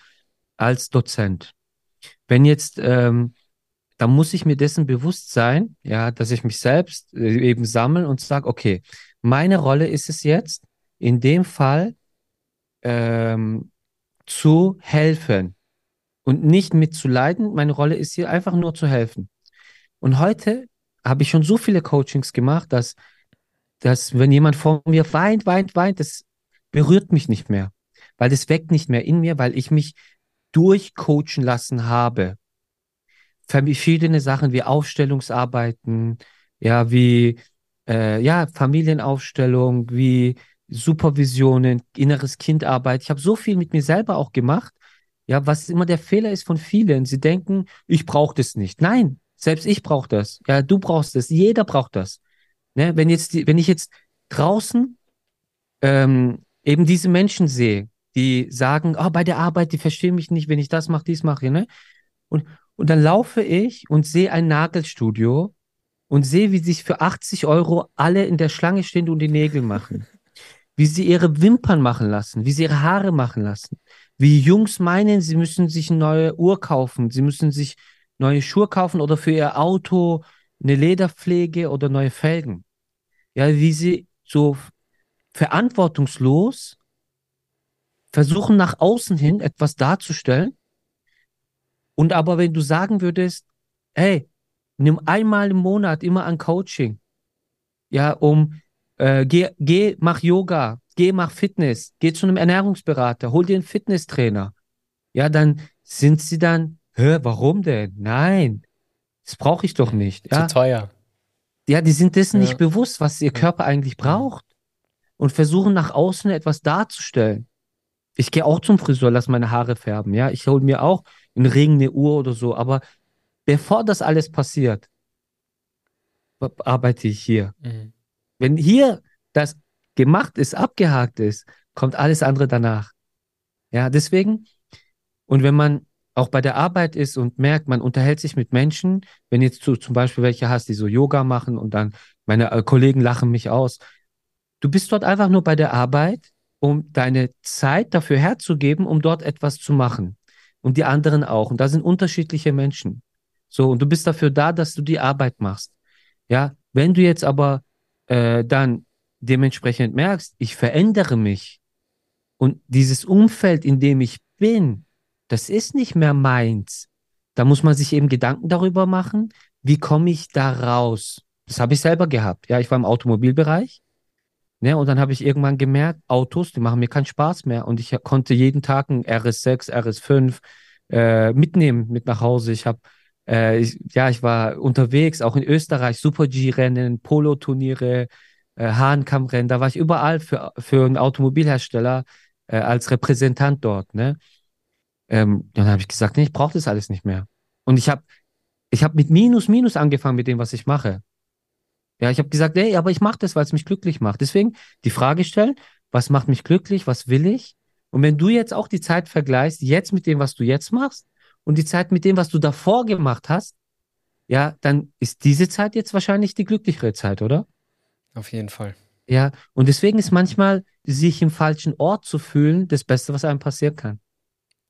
als Dozent. Wenn jetzt, ähm, da muss ich mir dessen bewusst sein, ja, dass ich mich selbst äh, eben sammle und sage, okay, meine Rolle ist es jetzt, in dem Fall ähm, zu helfen und nicht mitzuleiden. Meine Rolle ist hier einfach nur zu helfen. Und heute habe ich schon so viele Coachings gemacht, dass, dass wenn jemand vor mir weint, weint, weint, das berührt mich nicht mehr, weil das weckt nicht mehr in mir, weil ich mich durchcoachen lassen habe. Verschiedene Sachen wie Aufstellungsarbeiten, ja, wie äh, ja, Familienaufstellung, wie Supervisionen, inneres Kindarbeit. Ich habe so viel mit mir selber auch gemacht. Ja, was immer der Fehler ist von vielen. Sie denken, ich brauche das nicht. Nein, selbst ich brauche das. Ja, du brauchst das. Jeder braucht das. Ne? Wenn jetzt wenn ich jetzt draußen ähm, eben diese Menschen sehe, die sagen, oh, bei der Arbeit, die verstehen mich nicht, wenn ich das mache, dies mache, ne? Und, und dann laufe ich und sehe ein Nagelstudio und sehe, wie sich für 80 Euro alle in der Schlange stehen und die Nägel machen. Wie sie ihre Wimpern machen lassen, wie sie ihre Haare machen lassen. Wie Jungs meinen, sie müssen sich eine neue Uhr kaufen, sie müssen sich neue Schuhe kaufen oder für ihr Auto eine Lederpflege oder neue Felgen. Ja, wie sie so verantwortungslos versuchen nach außen hin etwas darzustellen. Und aber wenn du sagen würdest, hey, nimm einmal im Monat immer ein Coaching, ja, um äh, geh, geh, mach Yoga, geh, mach Fitness, geh zu einem Ernährungsberater, hol dir einen Fitnesstrainer. Ja, dann sind sie dann, hä, warum denn? Nein, das brauche ich doch nicht. Ja, Zu teuer. ja, die sind dessen Ja. nicht bewusst, was ihr Körper eigentlich braucht und versuchen nach außen etwas darzustellen. Ich gehe auch zum Friseur, lass meine Haare färben, ja. Ich hole mir auch einen Ring, eine Uhr oder so, aber bevor das alles passiert, arbeite ich hier. Mhm. Wenn hier das gemacht ist, abgehakt ist, kommt alles andere danach. Ja, deswegen, und wenn man auch bei der Arbeit ist und merkt, man unterhält sich mit Menschen, wenn jetzt du zum Beispiel welche hast, die so Yoga machen und dann meine äh, Kollegen lachen mich aus. Du bist dort einfach nur bei der Arbeit, um deine Zeit dafür herzugeben, um dort etwas zu machen. Und die anderen auch. Und da sind unterschiedliche Menschen. So, und du bist dafür da, dass du die Arbeit machst. Ja, wenn du jetzt aber äh, dann dementsprechend merkst, ich verändere mich, Und dieses Umfeld, in dem ich bin, das ist nicht mehr meins. Da muss man sich eben Gedanken darüber machen, wie komme ich da raus? Das habe ich selber gehabt. Ja, ich war im Automobilbereich. Ne, und dann habe ich irgendwann gemerkt, Autos, die machen mir keinen Spaß mehr. Und ich konnte jeden Tag ein RS6, RS5 äh, mitnehmen mit nach Hause. Ich habe, äh, ich, ja, ich war unterwegs, auch in Österreich, Super-G-Rennen, Polo-Turniere, äh, Hahnkammrennen. Da war ich überall für, für einen Automobilhersteller äh, als Repräsentant dort. Ne? Ähm, dann habe ich gesagt, nee, ich brauche das alles nicht mehr. Und ich habe ich hab mit Minus, Minus angefangen mit dem, was ich mache. Ja, ich habe gesagt, ey, aber ich mache das, weil es mich glücklich macht. Deswegen die Frage stellen, was macht mich glücklich, was will ich? Und wenn du jetzt auch die Zeit vergleichst, jetzt mit dem, was du jetzt machst und die Zeit mit dem, was du davor gemacht hast, ja, dann ist diese Zeit jetzt wahrscheinlich die glücklichere Zeit, oder? Auf jeden Fall. Ja, und deswegen ist manchmal sich im falschen Ort zu fühlen das Beste, was einem passieren kann.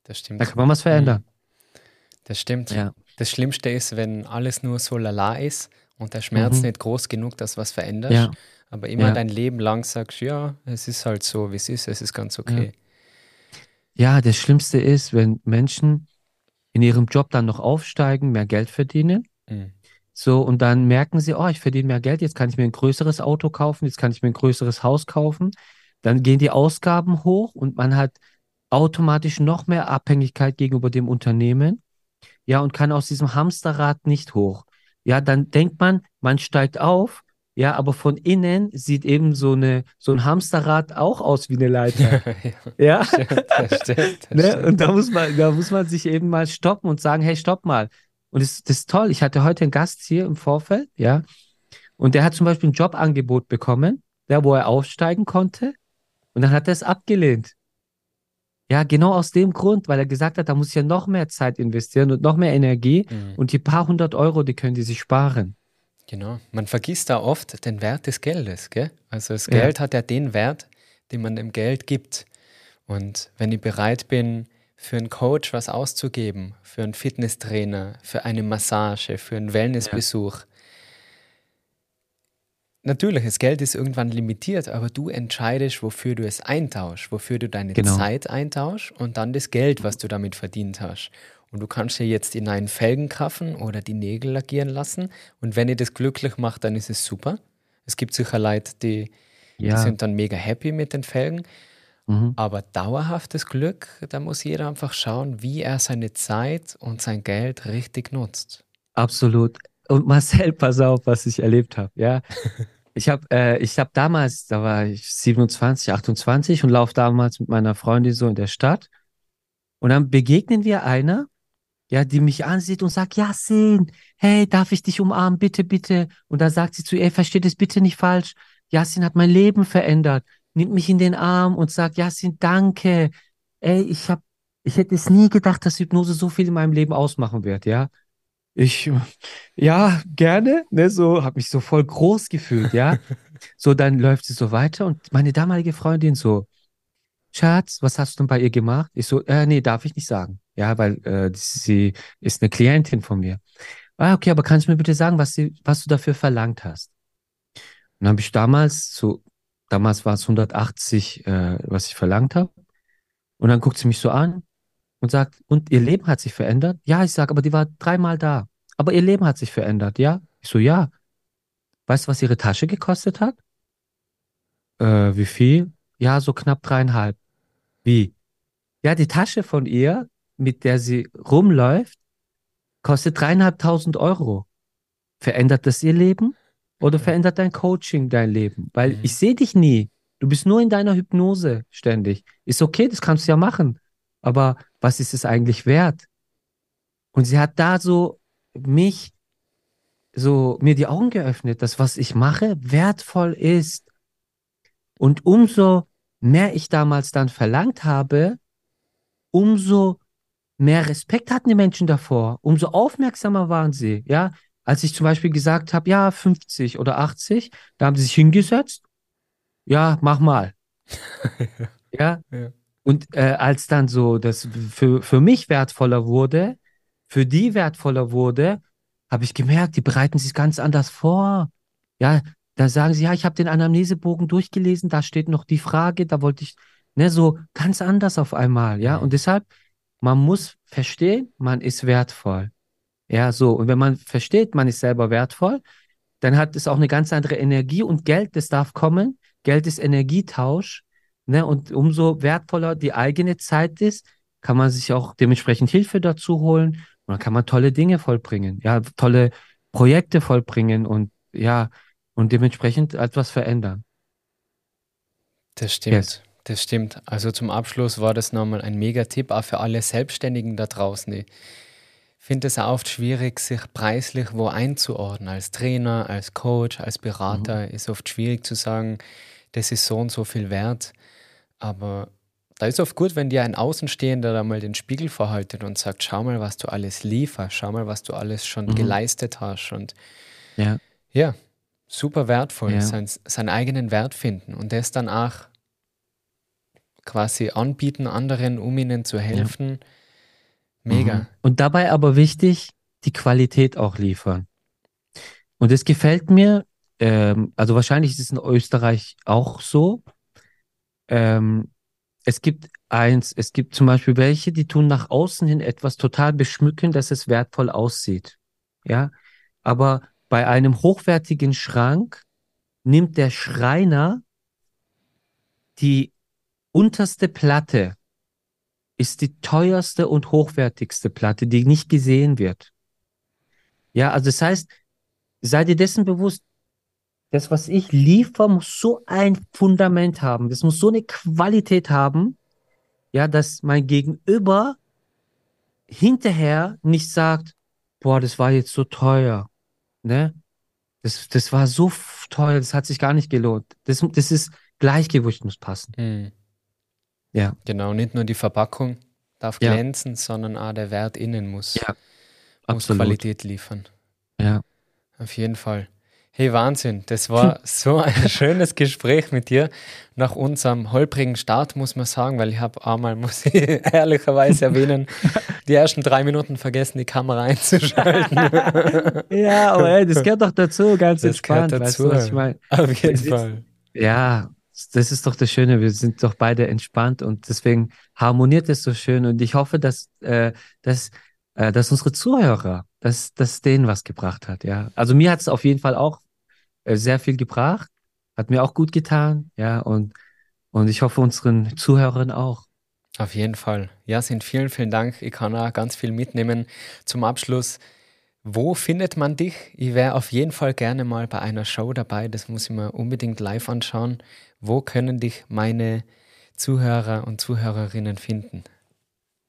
Das stimmt. Da kann man was verändern. Mhm. Das stimmt. Ja. Das Schlimmste ist, wenn alles nur so lala ist und der Schmerz mhm. nicht groß genug, dass was verändert. Ja. Aber immer ja. dein Leben lang sagst, ja, es ist halt so, wie es ist, es ist ganz okay. Ja. ja, das Schlimmste ist, wenn Menschen in ihrem Job dann noch aufsteigen, mehr Geld verdienen. Mhm. So, und dann merken sie, oh, ich verdiene mehr Geld, jetzt kann ich mir ein größeres Auto kaufen, jetzt kann ich mir ein größeres Haus kaufen. Dann gehen die Ausgaben hoch und man hat automatisch noch mehr Abhängigkeit gegenüber dem Unternehmen. Ja, und kann aus diesem Hamsterrad nicht hoch. Ja, dann denkt man, man steigt auf, ja, aber von innen sieht eben so eine so ein Hamsterrad auch aus wie eine Leiter. ja, ja? Stimmt, das stimmt, das ne? Und da muss man da muss man sich eben mal stoppen und sagen, hey, stopp mal. Und das, das ist toll. Ich hatte heute einen Gast hier im Vorfeld, ja, und der hat zum Beispiel ein Jobangebot bekommen, ja, wo er aufsteigen konnte, und dann hat er es abgelehnt. Ja, genau aus dem Grund, weil er gesagt hat, da muss ich ja noch mehr Zeit investieren und noch mehr Energie mhm. und die paar hundert Euro, die können die sich sparen. Genau. Man vergisst da oft den Wert des Geldes, gell? Also das Geld ja. hat ja den Wert, den man dem Geld gibt. Und wenn ich bereit bin, für einen Coach was auszugeben, für einen Fitnesstrainer, für eine Massage, für einen Wellnessbesuch, ja. Natürlich, das Geld ist irgendwann limitiert, aber du entscheidest, wofür du es eintauschst, wofür du deine genau. Zeit eintauschst und dann das Geld, was du damit verdient hast. Und du kannst dir jetzt in einen Felgen kaufen oder die Nägel lackieren lassen. Und wenn ihr das glücklich macht, dann ist es super. Es gibt sicher Leute, die, ja. die sind dann mega happy mit den Felgen. Mhm. Aber dauerhaftes Glück, da muss jeder einfach schauen, wie er seine Zeit und sein Geld richtig nutzt. Absolut. Und Marcel, pass auf, was ich erlebt habe. Ja, Ich habe äh, ich hab damals, da war ich 27, 28 und laufe damals mit meiner Freundin so in der Stadt. Und dann begegnen wir einer, ja, die mich ansieht und sagt, Yasin, hey, darf ich dich umarmen, bitte, bitte. Und dann sagt sie zu ihr, versteht es bitte nicht falsch. Yasin hat mein Leben verändert. Nimmt mich in den Arm und sagt, Yasin, danke. Ey, ich hab, ich hätte es nie gedacht, dass Hypnose so viel in meinem Leben ausmachen wird, ja. Ich, ja, gerne, ne, so, habe mich so voll groß gefühlt, ja. so, dann läuft sie so weiter und meine damalige Freundin so, Schatz, was hast du denn bei ihr gemacht? Ich so, äh, nee, darf ich nicht sagen. Ja, weil äh, sie ist eine Klientin von mir. Ah, okay, aber kannst du mir bitte sagen, was, sie, was du dafür verlangt hast? Und dann habe ich damals, so, damals war es 180, äh, was ich verlangt habe. Und dann guckt sie mich so an und sagt, und ihr Leben hat sich verändert? Ja, ich sage, aber die war dreimal da. Aber ihr Leben hat sich verändert, ja? Ich so, ja. Weißt du, was ihre Tasche gekostet hat? Äh, wie viel? Ja, so knapp dreieinhalb. Wie? Ja, die Tasche von ihr, mit der sie rumläuft, kostet dreieinhalbtausend Euro. Verändert das ihr Leben? Oder verändert dein Coaching dein Leben? Weil mhm. ich sehe dich nie. Du bist nur in deiner Hypnose ständig. Ist okay, das kannst du ja machen. Aber was ist es eigentlich wert? Und sie hat da so mich, so mir die Augen geöffnet, dass was ich mache wertvoll ist. Und umso mehr ich damals dann verlangt habe, umso mehr Respekt hatten die Menschen davor, umso aufmerksamer waren sie, ja. Als ich zum Beispiel gesagt habe, ja, 50 oder 80, da haben sie sich hingesetzt, ja, mach mal. ja. ja. Und äh, als dann so das für, für mich wertvoller wurde, für die wertvoller wurde, habe ich gemerkt, die bereiten sich ganz anders vor. Ja, da sagen sie, ja, ich habe den Anamnesebogen durchgelesen, da steht noch die Frage, da wollte ich Ne, so ganz anders auf einmal, ja. Und deshalb, man muss verstehen, man ist wertvoll. Ja, so. Und wenn man versteht, man ist selber wertvoll, dann hat es auch eine ganz andere Energie und Geld, das darf kommen. Geld ist Energietausch. Ne? Und umso wertvoller die eigene Zeit ist, kann man sich auch dementsprechend Hilfe dazu holen. Und dann kann man tolle Dinge vollbringen, ja, tolle Projekte vollbringen und ja, und dementsprechend etwas verändern. Das stimmt. Yes. Das stimmt. Also zum Abschluss war das nochmal ein Mega-Tipp, auch für alle Selbstständigen da draußen. Ich finde es auch oft schwierig, sich preislich wo einzuordnen. Als Trainer, als Coach, als Berater mhm. ist oft schwierig zu sagen, das ist so und so viel wert. Aber da ist oft gut, wenn dir ein Außenstehender da mal den Spiegel vorhaltet und sagt, schau mal, was du alles lieferst, schau mal, was du alles schon mhm. geleistet hast. Und ja, ja super wertvoll, ja. Sein, seinen eigenen Wert finden und das dann auch quasi anbieten, anderen, um ihnen zu helfen. Ja. Mega. Mhm. Und dabei aber wichtig, die Qualität auch liefern. Und es gefällt mir, ähm, also wahrscheinlich ist es in Österreich auch so, ähm, es gibt eins, es gibt zum Beispiel welche, die tun nach außen hin etwas total beschmücken, dass es wertvoll aussieht. Ja, aber bei einem hochwertigen Schrank nimmt der Schreiner die unterste Platte, ist die teuerste und hochwertigste Platte, die nicht gesehen wird. Ja, also das heißt, sei dir dessen bewusst, das, was ich liefere, muss so ein Fundament haben. Das muss so eine Qualität haben, ja, dass mein Gegenüber hinterher nicht sagt, boah, das war jetzt so teuer, ne? Das, das war so teuer, das hat sich gar nicht gelohnt. Das, das ist Gleichgewicht muss passen. Hm. Ja. Genau, nicht nur die Verpackung darf ja. glänzen, sondern auch der Wert innen muss, ja, muss Qualität liefern. Ja. Auf jeden Fall. Hey, Wahnsinn, das war so ein schönes Gespräch mit dir. Nach unserem holprigen Start muss man sagen, weil ich habe einmal, muss ich ehrlicherweise erwähnen, die ersten drei Minuten vergessen, die Kamera einzuschalten. ja, aber ey, das gehört doch dazu, ganz das entspannt. Gehört dazu. Weißt du, was ich meine? Auf jeden Fall. Ja, das ist doch das Schöne. Wir sind doch beide entspannt und deswegen harmoniert es so schön. Und ich hoffe, dass, äh, dass, äh, dass unsere Zuhörer, dass, dass denen was gebracht hat. Ja, also mir hat es auf jeden Fall auch sehr viel gebracht, hat mir auch gut getan, ja, und, und ich hoffe unseren Zuhörern auch. Auf jeden Fall. Ja, sind vielen, vielen Dank. Ich kann auch ganz viel mitnehmen. Zum Abschluss, wo findet man dich? Ich wäre auf jeden Fall gerne mal bei einer Show dabei. Das muss ich mir unbedingt live anschauen. Wo können dich meine Zuhörer und Zuhörerinnen finden?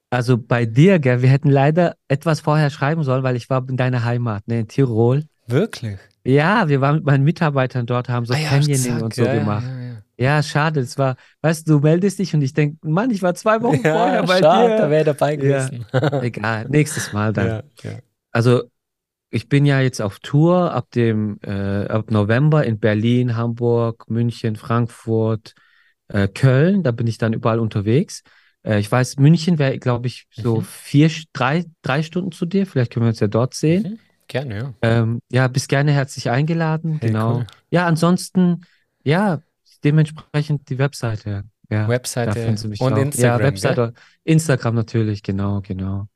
Also bei dir, gell, wir hätten leider etwas vorher schreiben sollen, weil ich war in deiner Heimat, ne, in Tirol. Wirklich? Ja, wir waren mit meinen Mitarbeitern dort, haben so ah, ja, Canyoning und so ja, gemacht. Ja, ja, schade. Es war, weißt du, du meldest dich und ich denke, Mann, ich war zwei Wochen vorher bei schade, dir. da wäre dabei gewesen. Egal, nächstes Mal dann. Also, ich bin ja jetzt auf Tour ab dem, äh, ab November in Berlin, Hamburg, München, Frankfurt, äh, Köln. Da bin ich dann überall unterwegs. Äh, ich weiß, München wäre, glaube ich, so mhm. vier, drei, drei Stunden zu dir. Vielleicht können wir uns ja dort sehen. Mhm. Gerne, ja. Ähm, ja, bist gerne herzlich eingeladen. Hey, genau. Cool. Ja, ansonsten, ja, dementsprechend die Webseite. Ja, Webseite und auch. Instagram. Ja, Webseite, gell? Instagram natürlich, genau, genau.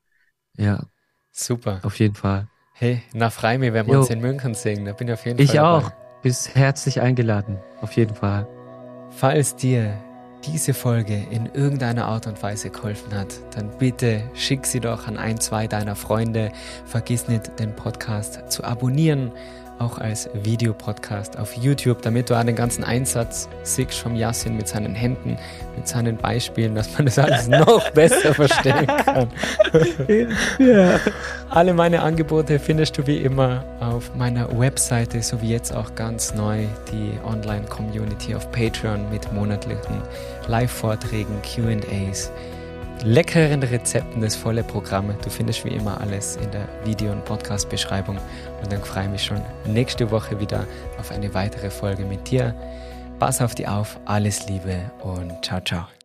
Ja. Super. Auf jeden Fall. Hey, nach Freimi, wenn wir jo. uns in München sehen, da bin ich auf jeden ich Fall. Ich auch. Bist herzlich eingeladen. Auf jeden Fall. Falls dir diese Folge in irgendeiner Art und Weise geholfen hat, dann bitte schick sie doch an ein, zwei deiner Freunde. Vergiss nicht, den Podcast zu abonnieren auch als Videopodcast auf YouTube, damit du auch den ganzen Einsatz siehst vom Yassin mit seinen Händen, mit seinen Beispielen, dass man das alles noch besser verstehen kann. ja. Alle meine Angebote findest du wie immer auf meiner Webseite, sowie jetzt auch ganz neu die Online-Community auf Patreon mit monatlichen Live-Vorträgen, QAs leckeren Rezepten, das volle Programm. Du findest wie immer alles in der Video- und Podcast-Beschreibung. Und dann freue ich mich schon nächste Woche wieder auf eine weitere Folge mit dir. Pass auf dich auf, alles Liebe und ciao, ciao.